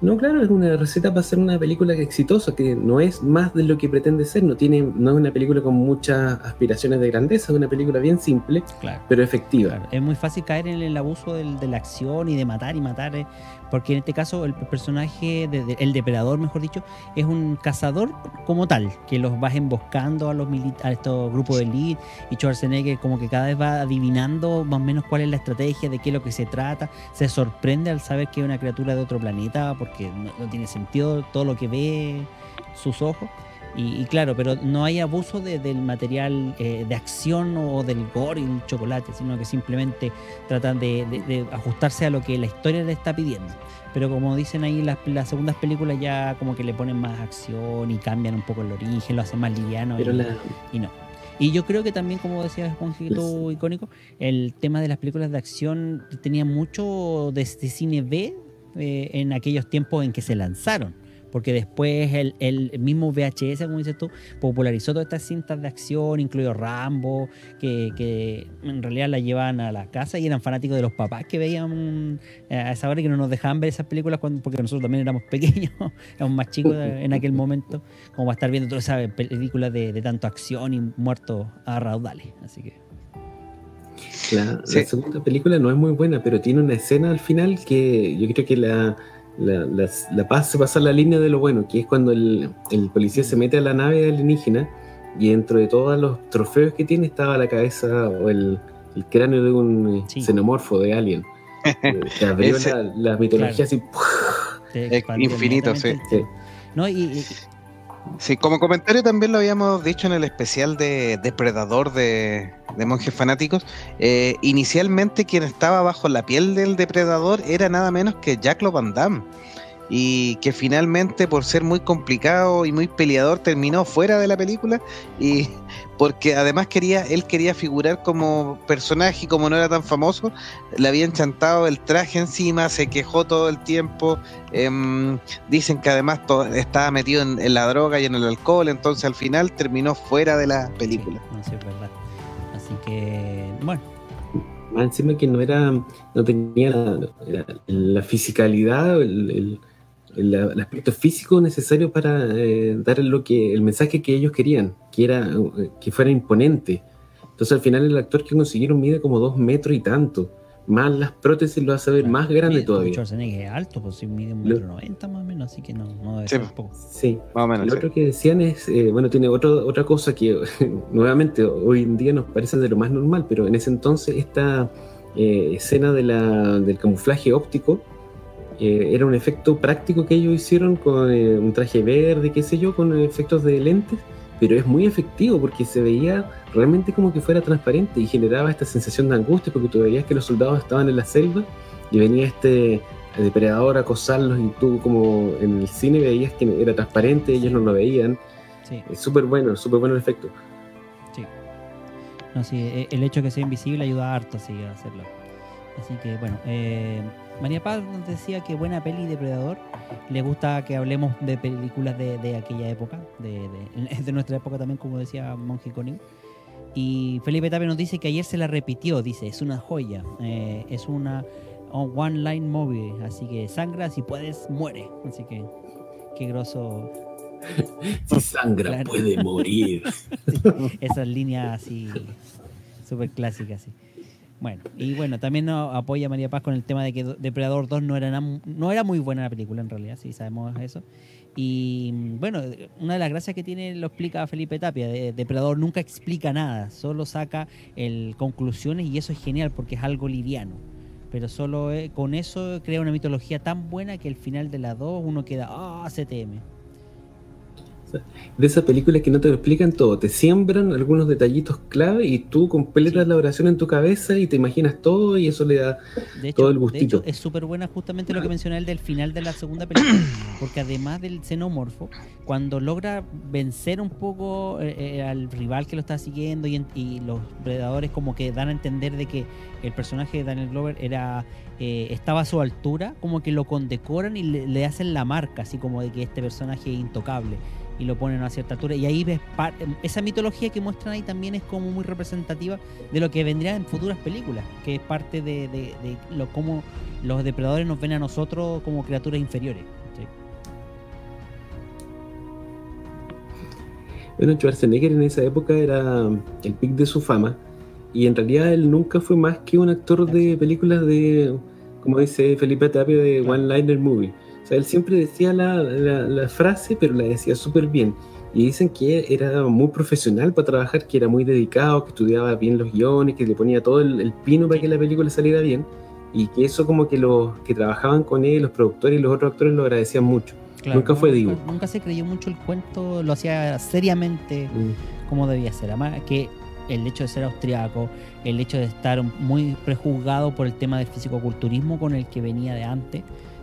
S3: no, claro, es una receta para hacer una película exitosa, que no es más de lo que pretende ser, no, tiene, no es una película con muchas aspiraciones de grandeza, es una película bien simple, pero efectiva.
S1: Es muy fácil caer en el abuso de la acción y de matar y matar. Eh, porque en este caso el personaje, el depredador mejor dicho, es un cazador como tal, que los va emboscando a los a estos grupos de elite y Schwarzenegger como que cada vez va adivinando más o menos cuál es la estrategia, de qué es lo que se trata, se sorprende al saber que es una criatura de otro planeta porque no, tiene sentido todo lo que ve sus ojos. Y, claro, pero no hay abuso del material eh, de acción o del gore y el chocolate, sino que simplemente tratan de, ajustarse a lo que la historia le está pidiendo. Pero como dicen ahí, las, las, segundas películas ya como que le ponen más acción y cambian un poco el origen, lo hacen más liviano y, no. Y yo creo que también, como decía Juanjito icónico, el tema de las películas de acción tenía mucho de, cine B eh, en aquellos tiempos en que se lanzaron porque después el, mismo VHS, como dices tú, popularizó todas estas cintas de acción, incluido Rambo, que, en realidad la llevaban a la casa y eran fanáticos de los papás que veían eh, a esa hora y que no nos dejaban ver esas películas cuando, porque nosotros también éramos pequeños, [laughs] éramos más chicos en aquel momento, como a estar viendo todas esas películas de, tanto acción y muertos a raudales. Así que.
S3: La, la, segunda película no es muy buena, pero tiene una escena al final que yo creo que la, la, la, la paz pasa la línea de lo bueno, que es cuando el, policía se mete a la nave alienígena y dentro de todos los trofeos que tiene estaba la cabeza o el, cráneo de un xenomorfo de alien. que [laughs] abrió la, mitología así.
S2: Infinito, sí. No, y, Sí, como comentario también lo habíamos dicho en el especial de Depredador de, Monjes Fanáticos. Eh, inicialmente quien estaba bajo la piel del depredador era nada menos que Jack Van Damme. Y que finalmente, por ser muy complicado y muy peleador, terminó fuera de la película. Y [laughs] porque además quería, él quería figurar como personaje y como no era tan famoso, le había enchantado el traje encima, se quejó todo el tiempo, em, dicen que además estaba metido en, la droga y en el alcohol, entonces al final terminó fuera de la película.
S1: Sí, es verdad. Así que, bueno.
S3: encima que no era, no tenía la, fisicalidad, el el, aspecto físico necesario para eh, dar lo que, el mensaje que ellos querían, que era eh, que fuera imponente. Entonces al final el actor que consiguieron mide como dos metros y tanto. Más las prótesis lo hace ver más grande todavía.
S1: Schwarzenegger es alto, pues sí mide un metro noventa más o menos, así que no, no debe
S3: ser poco. Sí, más o menos. Lo otro que decían es, eh, bueno, tiene otro, otra cosa que [laughs] nuevamente hoy en día nos parece de lo más normal, pero en ese entonces esta escena de la, del camuflaje óptico eh, era un efecto práctico que ellos hicieron con eh, un traje verde, qué sé yo, con efectos de lentes, pero es muy efectivo porque se veía realmente como que fuera transparente y generaba esta sensación de angustia porque tú veías que los soldados estaban en la selva y venía este depredador a acosarlos y tú como en el cine veías que era transparente, ellos no lo veían. Es súper bueno, súper bueno el efecto.
S1: Sí. No, sí, el hecho de que sea invisible ayuda harto así, a hacerlo. Así que bueno, eh, María Paz nos decía que buena peli Depredador. Le gusta que hablemos de películas de, aquella época, de, [laughs] de, nuestra época también, como decía Monje Conin. Y Felipe Tapia nos dice que ayer se la repitió, dice, es una joya, eh, es una one line movie, así que sangra, si puedes, muere. Así que, qué groso.
S3: Si sangra, puede morir. [laughs]
S1: esas líneas así, súper clásicas, sí. Bueno, y bueno, también nos apoya María Paz con el tema de que Depredador 2 no era, no era muy buena la película en realidad, sí sabemos eso. Y bueno, una de las gracias que tiene lo explica Felipe Tapia, Depredador nunca explica nada, solo saca el, conclusiones y eso es genial porque es algo liviano. Pero solo eh, con eso crea una mitología tan buena que el final de la 2 uno queda, ah, CTM.
S3: De esas películas que no te lo explican todo, te siembran algunos detallitos clave y tú completas
S1: Sí.
S3: la oración en tu cabeza y te imaginas todo y eso le da
S1: De hecho,
S3: todo el
S1: de
S3: gustito.
S1: hecho, es súper buena justamente lo que mencioné el del final de la segunda película, [clears throat] porque además del xenomorfo, cuando logra vencer un poco eh, eh, al rival que lo está siguiendo y, en- y los predadores como que dan a entender de que el personaje de Daniel Glover era eh, estaba a su altura, como que lo condecoran y le, le hacen la marca, así como de que este personaje es intocable y lo ponen a cierta altura. Y ahí ves esa mitología que muestran ahí también es como muy representativa de lo que vendría en futuras películas, que es parte de, de, de lo cómo los depredadores nos ven a nosotros como criaturas inferiores. ¿sí?
S3: Bueno, Schwarzenegger en esa época era el pic de su fama y en realidad él nunca fue más que un actor de películas de, como dice Felipe Tapia, de. One Liner Movie. O sea, él siempre decía la, la- la frase, pero la decía súper bien. Y dicen que era muy profesional para trabajar, que era muy dedicado, que estudiaba bien los guiones, que le ponía todo el, el pino para que la película saliera bien. Y que eso como que los que trabajaban con él, los productores y los otros actores lo agradecían mucho. Nunca fue divo.
S1: Nunca, nunca se creyó mucho el cuento, lo hacía seriamente como debía ser. Además que el hecho de ser austriaco, el hecho de estar muy prejuzgado por el tema del fisicoculturismo con el que venía de antes.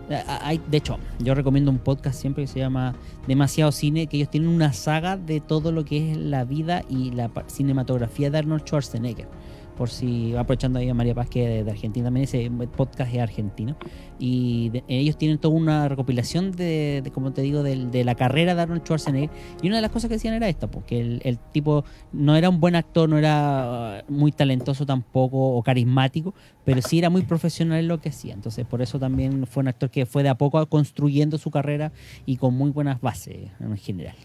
S1: Eh, de hecho, yo recomiendo un podcast siempre que se llama Demasiado Cine, que ellos tienen una saga de todo lo que es la vida y la cinematografía de Arnold Schwarzenegger. Por si aprovechando ahí a María Paz, que es de Argentina también, ese podcast es argentino. Y de- ellos tienen toda una recopilación de, de, como te digo, de, la carrera de Arnold Schwarzenegger. Y una de las cosas que decían era esta, porque el, el tipo no era un buen actor, no era uh, muy talentoso tampoco o carismático, pero sí era muy profesional en lo que hacía. Entonces, por eso también fue un actor que fue de a poco construyendo su carrera y con muy buenas bases en general.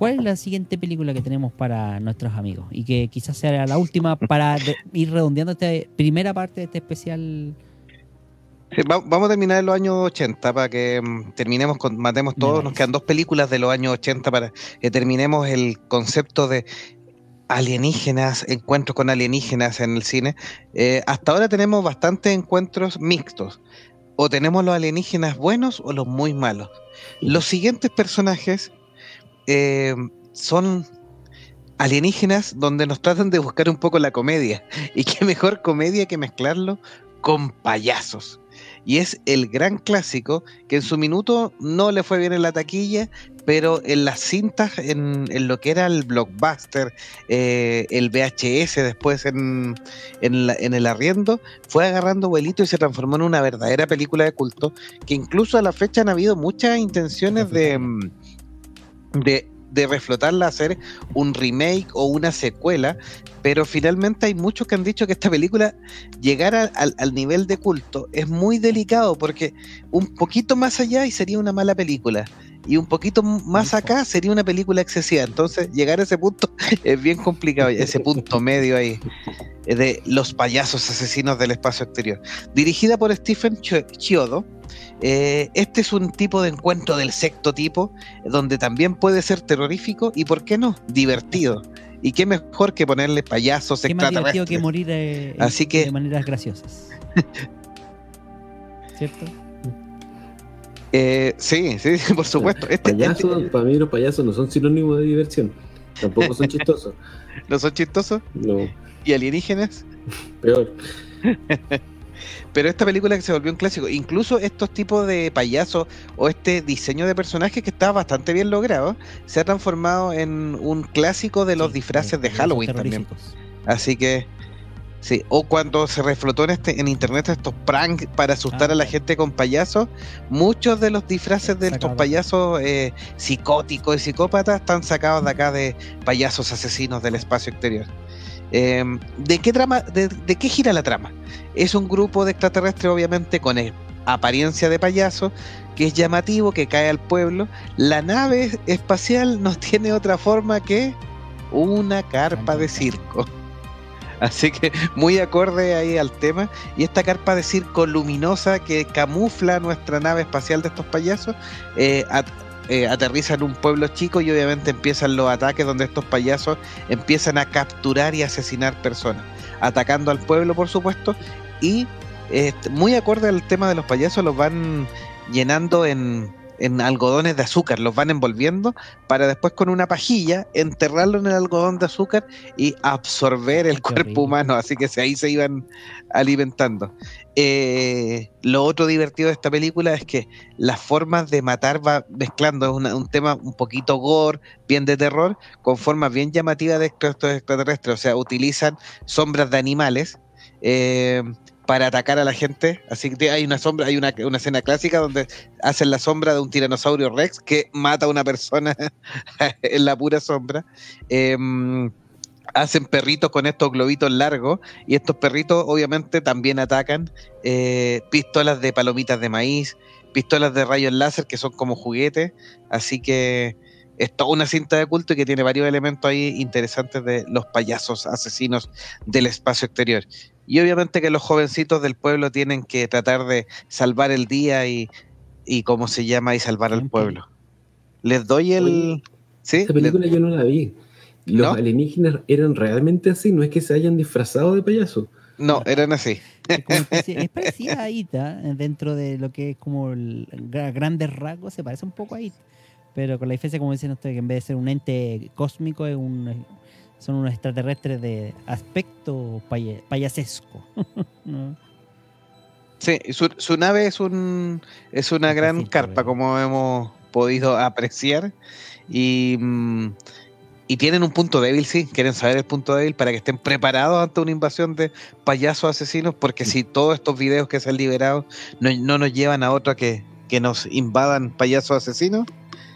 S1: ¿Cuál es la siguiente película que tenemos para nuestros amigos? Y que quizás sea la última para ir redondeando esta primera parte de este especial.
S2: Sí, va- vamos a terminar en los años 80 para que mm, terminemos con, matemos todos. Nos quedan dos películas de los años 80 para que terminemos el concepto de alienígenas, encuentros con alienígenas en el cine. Eh, hasta ahora tenemos bastantes encuentros mixtos. O tenemos los alienígenas buenos o los muy malos. Los siguientes personajes eh, son alienígenas donde nos tratan de buscar un poco la comedia. [laughs] Y qué mejor comedia que mezclarlo con payasos. Y es el gran clásico que en su minuto no le fue bien en la taquilla, pero en las cintas, en, lo que era el blockbuster, eh, el VHS después en, en, en el arriendo, fue agarrando vuelito y se transformó en una verdadera película de culto, que incluso a la fecha han habido muchas intenciones de, de, de reflotarla, hacer un remake o una secuela, pero finalmente hay muchos que han dicho que esta película llegar al nivel de culto es muy delicado porque un poquito más allá y sería una mala película y un poquito más acá sería una película excesiva. Entonces llegar a ese punto [laughs] es bien complicado, ese punto medio ahí eh, de los payasos asesinos del espacio exterior. Dirigida por Stephen Chio- Chiodo. eh, este es un tipo de encuentro del sexto tipo, donde también puede ser terrorífico y, ¿por qué no?, divertido. Y qué mejor que ponerle payasos
S1: Qué más divertido que morir eh,
S2: Así que-
S1: de maneras graciosas. [laughs] ¿Cierto?
S2: Eh, sí, sí, [laughs] sí, por supuesto. Este,
S3: Payasos,
S2: este-
S3: para mí los payasos no son sinónimos de diversión. Tampoco son [laughs] chistosos.
S2: ¿No son chistosos?
S3: No,
S2: ¿Y alienígenas?
S3: peor. [laughs]
S2: Pero esta película que se volvió un clásico, incluso estos tipos de payasos o este diseño de personajes que está bastante bien logrado, se ha transformado en un clásico de los
S1: Sí,
S2: disfraces de Halloween también. Así que sí, o cuando se reflotó en este en internet estos pranks para asustar
S1: Ah,
S2: a la
S1: claro.
S2: gente con payasos, muchos de los disfraces de estos payasos eh, psicóticos y psicópatas están sacados de acá de payasos asesinos del espacio exterior. Eh, ¿De qué trama, de, de qué gira la trama? Es un grupo de extraterrestres, obviamente, con apariencia de payaso, que es llamativo, que cae al pueblo. La nave espacial no [laughs] tiene otra forma que una carpa de circo. Así que muy acorde ahí al tema. Y esta carpa de circo luminosa que camufla nuestra nave espacial de estos payasos, eh, eh, aterriza en un pueblo chico y obviamente empiezan los ataques donde estos payasos empiezan a capturar y asesinar personas, atacando al pueblo por supuesto. Y eh, muy acorde al tema de los payasos, los van llenando en, en algodones de azúcar, los van envolviendo para después con una pajilla enterrarlo en el algodón de azúcar y absorber el
S1: Qué
S2: cuerpo
S1: horrible.
S2: humano, así que ahí se iban alimentando. Eh, lo otro divertido de esta película es que las formas de matar va mezclando, es una- un tema un poquito gore, bien de terror, con formas bien llamativas de estos extraterrestres, o sea, utilizan sombras de animales. eh, para atacar a la gente. Así que hay una sombra, hay una, una escena clásica donde hacen la sombra de un tiranosaurio Rex que mata a una persona [laughs] en la pura sombra. Em, hacen perritos con estos globitos largos y estos perritos obviamente también atacan eh, pistolas de palomitas de maíz, pistolas de rayos láser que son como juguetes, así que es toda una cinta de culto y que tiene varios elementos ahí interesantes de los payasos asesinos del espacio exterior. Y obviamente que los jovencitos del pueblo tienen que tratar de salvar el día y, y cómo se llama, y salvar al pueblo. Les doy el... ¿Sí?
S3: Esta película yo no la vi. Los
S2: ¿No?
S3: alienígenas eran realmente así, no es que se hayan disfrazado de payaso.
S2: No, eran así.
S1: Es, como especie- es parecida a Ita, dentro de lo que es como el, grandes rasgos, se parece un poco a Ita. Pero con la diferencia, como dicen ustedes, que en vez de ser un ente cósmico, es un, son unos extraterrestres de aspecto paya- payasesco. [laughs] ¿no?
S2: Sí, su, su nave es un es una
S1: Un
S2: gran carpa, como hemos podido apreciar. Y, mm, y tienen un punto débil, sí. Quieren saber el punto débil para que estén preparados ante una invasión de payasos asesinos, porque si todos estos videos que se han liberado no, no nos llevan a otra que, que nos invadan payasos asesinos,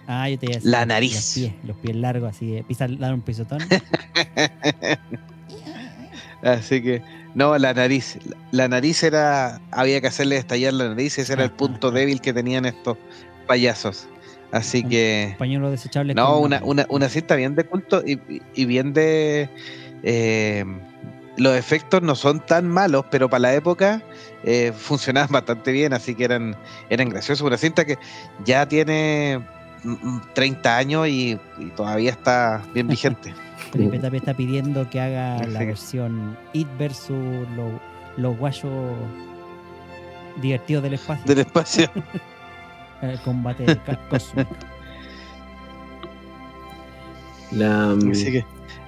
S1: Ah, yo te iba a decir,
S2: La
S1: los
S2: nariz.
S1: pies, los pies largos, así, de pisar, dar un pisotón. [laughs]
S2: Así que, no, la nariz. La nariz era. Había que hacerle estallar la nariz, ese era el punto débil que tenían estos payasos. Así
S1: Un
S2: que.
S1: Pañuelo desechable.
S2: No,
S1: con-
S2: una, una, una cinta bien de culto y, y bien de. eh, los efectos no son tan malos, pero para la época eh, funcionaban bastante bien, así que eran, eran graciosos. Una cinta que ya tiene 30 años y, y todavía está bien vigente. [laughs]
S1: Felipe Tapia está pidiendo que haga [laughs] la versión It versus los guayos divertidos del espacio.
S2: Del espacio. [laughs]
S1: El combate ca- cósmico.
S3: La,
S2: Así que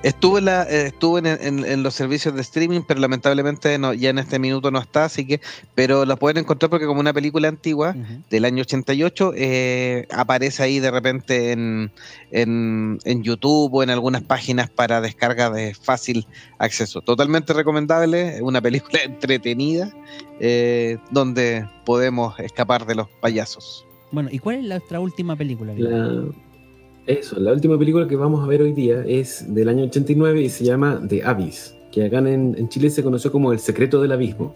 S2: estuvo, en, la, eh, estuvo en, en- en los servicios de streaming, pero lamentablemente no, ya en este minuto no está, así que, pero la pueden encontrar porque como una película antigua del año 88 eh, aparece ahí de repente en, en, en YouTube o en algunas páginas para descarga de fácil acceso. Totalmente recomendable, una película [laughs] entretenida eh, donde podemos escapar de los payasos.
S1: Bueno, ¿y cuál es la- nuestra última película?
S3: La- eso, la última película que vamos a ver hoy día es del año 89 y se llama The Abyss, que acá en, en Chile se conoció como El secreto del abismo.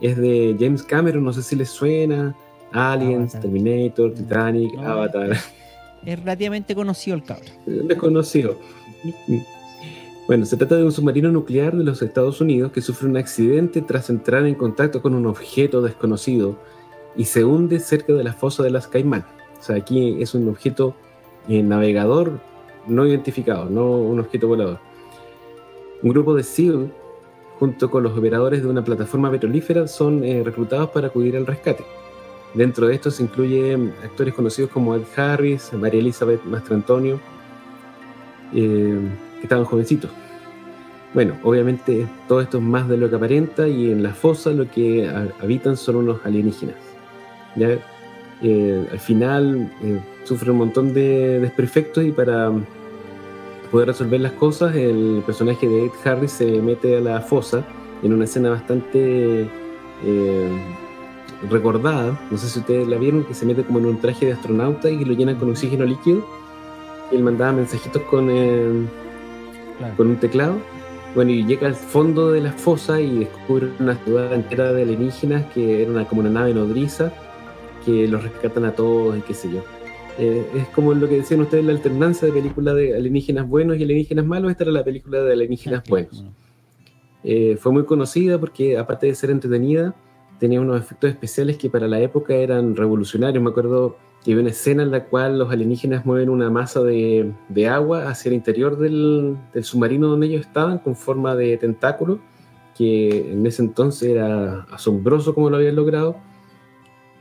S3: Es de James Cameron, no sé si les suena. Aliens,
S1: Avatar.
S3: Terminator, Titanic,
S1: No.
S3: Avatar.
S1: Es relativamente conocido el cabrón.
S3: desconocido. Bueno, se trata de un submarino nuclear de los Estados Unidos que sufre un accidente tras entrar en contacto con un objeto desconocido y se hunde cerca de la fosa de las Caimán. O sea, aquí es un objeto navegador no identificado, no un objeto volador. Un grupo de SEAL, junto con los operadores de una plataforma petrolífera, son eh, reclutados para acudir al rescate. Dentro de estos se incluyen actores conocidos como Ed Harris, María Elizabeth Mastrantonio, eh, que estaban jovencitos. Bueno, obviamente todo esto es más de lo que aparenta y en la fosa lo que ha- habitan son unos alienígenas. ¿ya? Eh, al final eh, sufre un montón de desperfectos y para poder resolver las cosas el personaje de Ed Harris se mete a la fosa en una escena bastante eh, recordada, no sé si ustedes la vieron, que se mete como en un traje de astronauta y lo llenan con oxígeno líquido y él mandaba mensajitos con, eh,
S1: Claro.
S3: con un teclado. Bueno, y llega al fondo de la fosa y descubre una ciudad entera de alienígenas que era una, como una nave nodriza que los rescatan a todos y qué sé yo. Eh, es como lo que decían ustedes, la alternancia de películas de alienígenas buenos y alienígenas malos. Esta era la película de alienígenas buenos.
S1: Bueno,
S3: Eh, fue muy conocida porque, aparte de ser entretenida, tenía unos efectos especiales que para la época eran revolucionarios. Me acuerdo que había una escena en la cual los alienígenas mueven una masa de, de agua hacia el interior del, del submarino donde ellos estaban, con forma de tentáculo, que en ese entonces era asombroso como lo habían logrado.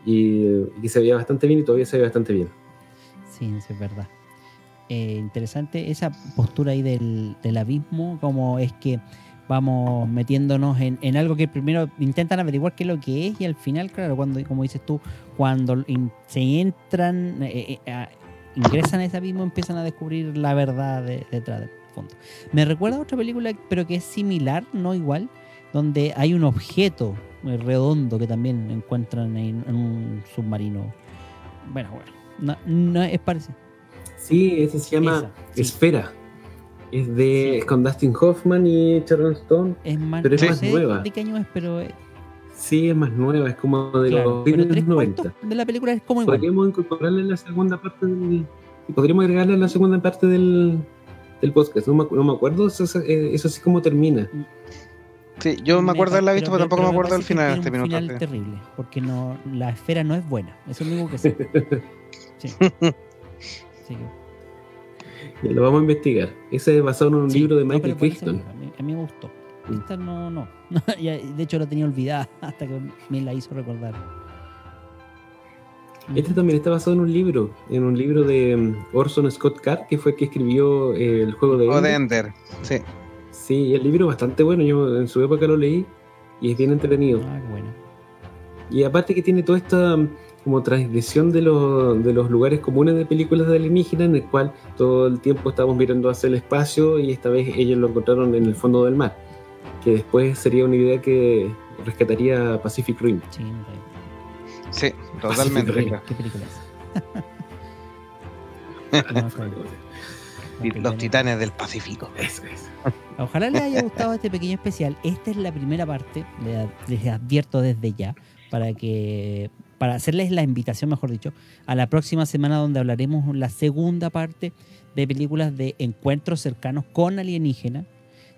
S3: y, y que se veía bastante bien y todavía se ve bastante bien.
S1: Sí, eso es verdad. Eh, interesante esa postura ahí del, del abismo, como es que vamos metiéndonos en, en algo que primero intentan averiguar qué es lo que es y al final, claro, cuando, como dices tú, cuando se entran, eh, eh, ingresan a ese abismo, empiezan a descubrir la verdad de- detrás del fondo. Me recuerda a otra película, pero que es similar, no igual, donde hay un objeto redondo que también encuentran en, en un submarino. Bueno, bueno, no, no es parecido.
S3: Sí, ese se llama
S1: Esa, sí.
S3: Esfera. Es de
S1: Sí.
S3: es con Dustin Hoffman y Sharon Stone.
S1: Es más,
S3: Pero es
S1: no
S3: más
S1: sé
S3: nueva.
S1: de qué año es, pero eh,
S3: Sí, es más nueva, es como de
S1: claro,
S3: los
S1: pero tres
S3: los
S1: cuartos
S3: 90.
S1: de la película es como igual.
S3: Podríamos incorporarla en la segunda parte del. Podríamos agregarla en la segunda parte del, del podcast. No me, no me acuerdo eso, eso, eh, eso sí como termina.
S2: Sí, yo me acuerdo de haberla visto, pero, tampoco me acuerdo del final este
S1: final terrible, porque no, la esfera no es buena. Eso es lo único que sé. [laughs] Sí. [laughs]
S3: Lo vamos a investigar. Ese es basado en un
S1: sí,
S3: libro de
S1: no,
S3: Michael
S1: parece
S3: Crichton.
S1: A mí, a mí me gustó.
S3: Mm.
S1: Esta no, no. [laughs] De hecho, la tenía olvidada [laughs] hasta que me la hizo recordar.
S3: Este también está basado en un libro, en un libro de mm, Orson Scott Card, que fue el que escribió eh, el juego de
S2: O de
S3: Ender.
S2: Sí.
S3: Sí, el libro es bastante bueno, yo en su época lo leí y es bien entretenido.
S1: Ah, qué bueno.
S3: Y aparte que tiene toda esta mm, como transgresión de, los- de los lugares comunes de películas de alienígenas, en el cual todo el tiempo estábamos mirando hacia el espacio y esta vez ellos lo encontraron en el fondo del mar, que después sería una idea que rescataría Pacific Rim.
S1: Sí.
S2: Sí, totalmente.
S3: Rim.
S2: Rica.
S1: ¿Qué película es? No, claro.
S2: Los titanes del Pacífico.
S3: Eso es.
S1: Ojalá les haya gustado este pequeño especial. Esta es la primera parte, le- les advierto desde ya, para que para hacerles la invitación, mejor dicho, a la próxima semana donde hablaremos la segunda parte de películas de encuentros cercanos con alienígenas.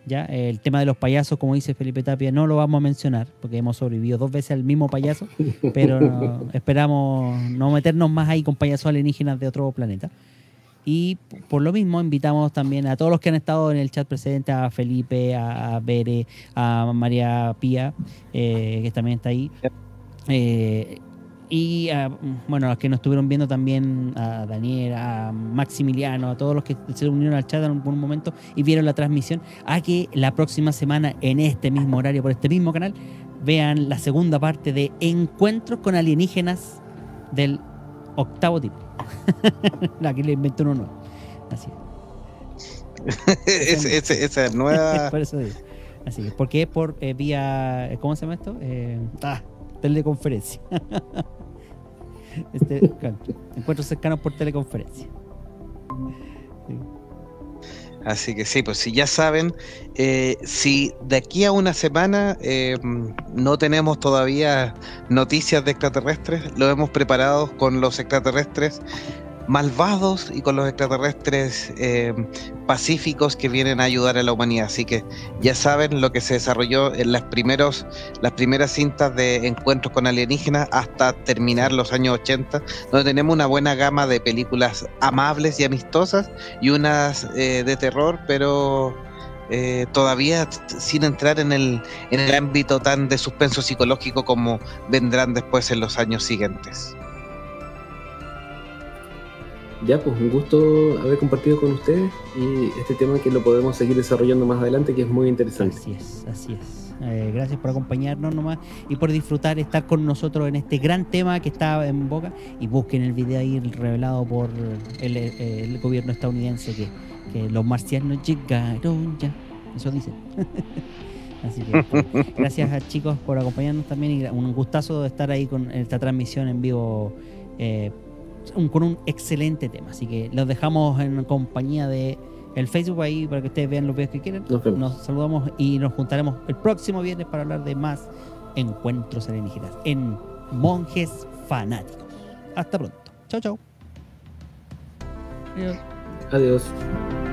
S1: Ya, el tema de los payasos, como dice Felipe Tapia, no lo vamos a mencionar, porque hemos sobrevivido dos veces al mismo payaso, [laughs] pero no- esperamos no meternos más ahí con payasos alienígenas de otro planeta. Y por lo mismo invitamos también a todos los que han estado en el chat presente, a Felipe, a, a Bere, a María Pía, eh, que también está ahí. Eh, y a, bueno, a los que nos estuvieron viendo también, a Daniel, a Maximiliano, a todos los que se unieron al chat en algún momento y vieron la transmisión, a que la próxima semana, en este mismo horario, por este mismo canal, vean la segunda parte de Encuentros con alienígenas del octavo tipo. [laughs] Aquí le invento uno nuevo. Así es. [laughs]
S2: Ese- esa nueva. [laughs]
S1: por eso digo. Así es, porque es por eh, vía. ¿Cómo se llama esto? Eh, ah, teleconferencia. Este, encuentros cercanos por teleconferencia. Sí.
S2: Así que sí, pues si ya saben, eh, si de aquí a una semana eh, no tenemos todavía noticias de extraterrestres, lo hemos preparado con los extraterrestres malvados y con los extraterrestres eh, pacíficos que vienen a ayudar a la humanidad. Así que ya saben lo que se desarrolló en las, primeros, las primeras cintas de encuentros con alienígenas hasta terminar los años 80, donde tenemos una buena gama de películas amables y amistosas y unas eh, de terror, pero eh, todavía sin entrar en el, en el ámbito tan de suspenso psicológico como vendrán después en los años siguientes.
S3: Ya, pues un gusto haber compartido con ustedes y este tema que lo podemos seguir desarrollando más adelante, que es muy interesante.
S1: Así es, así es. Eh, gracias por acompañarnos nomás y por disfrutar, estar con nosotros en este gran tema que está en boca. Y busquen el video ahí revelado por el, eh, gobierno estadounidense que, los marcianos llegaron ya. Eso dicen. [laughs] Así que gracias a chicos por acompañarnos también y un gustazo de estar ahí con esta transmisión en vivo eh, un- con un excelente tema. Así que los dejamos en compañía de el Facebook ahí para que ustedes vean los videos que.
S3: Nos vemos.
S1: Nos saludamos y nos juntaremos el próximo viernes para hablar de más encuentros alienígenas en Monjes Fanáticos. Hasta pronto. Chao, chao. Adiós.
S3: Adiós.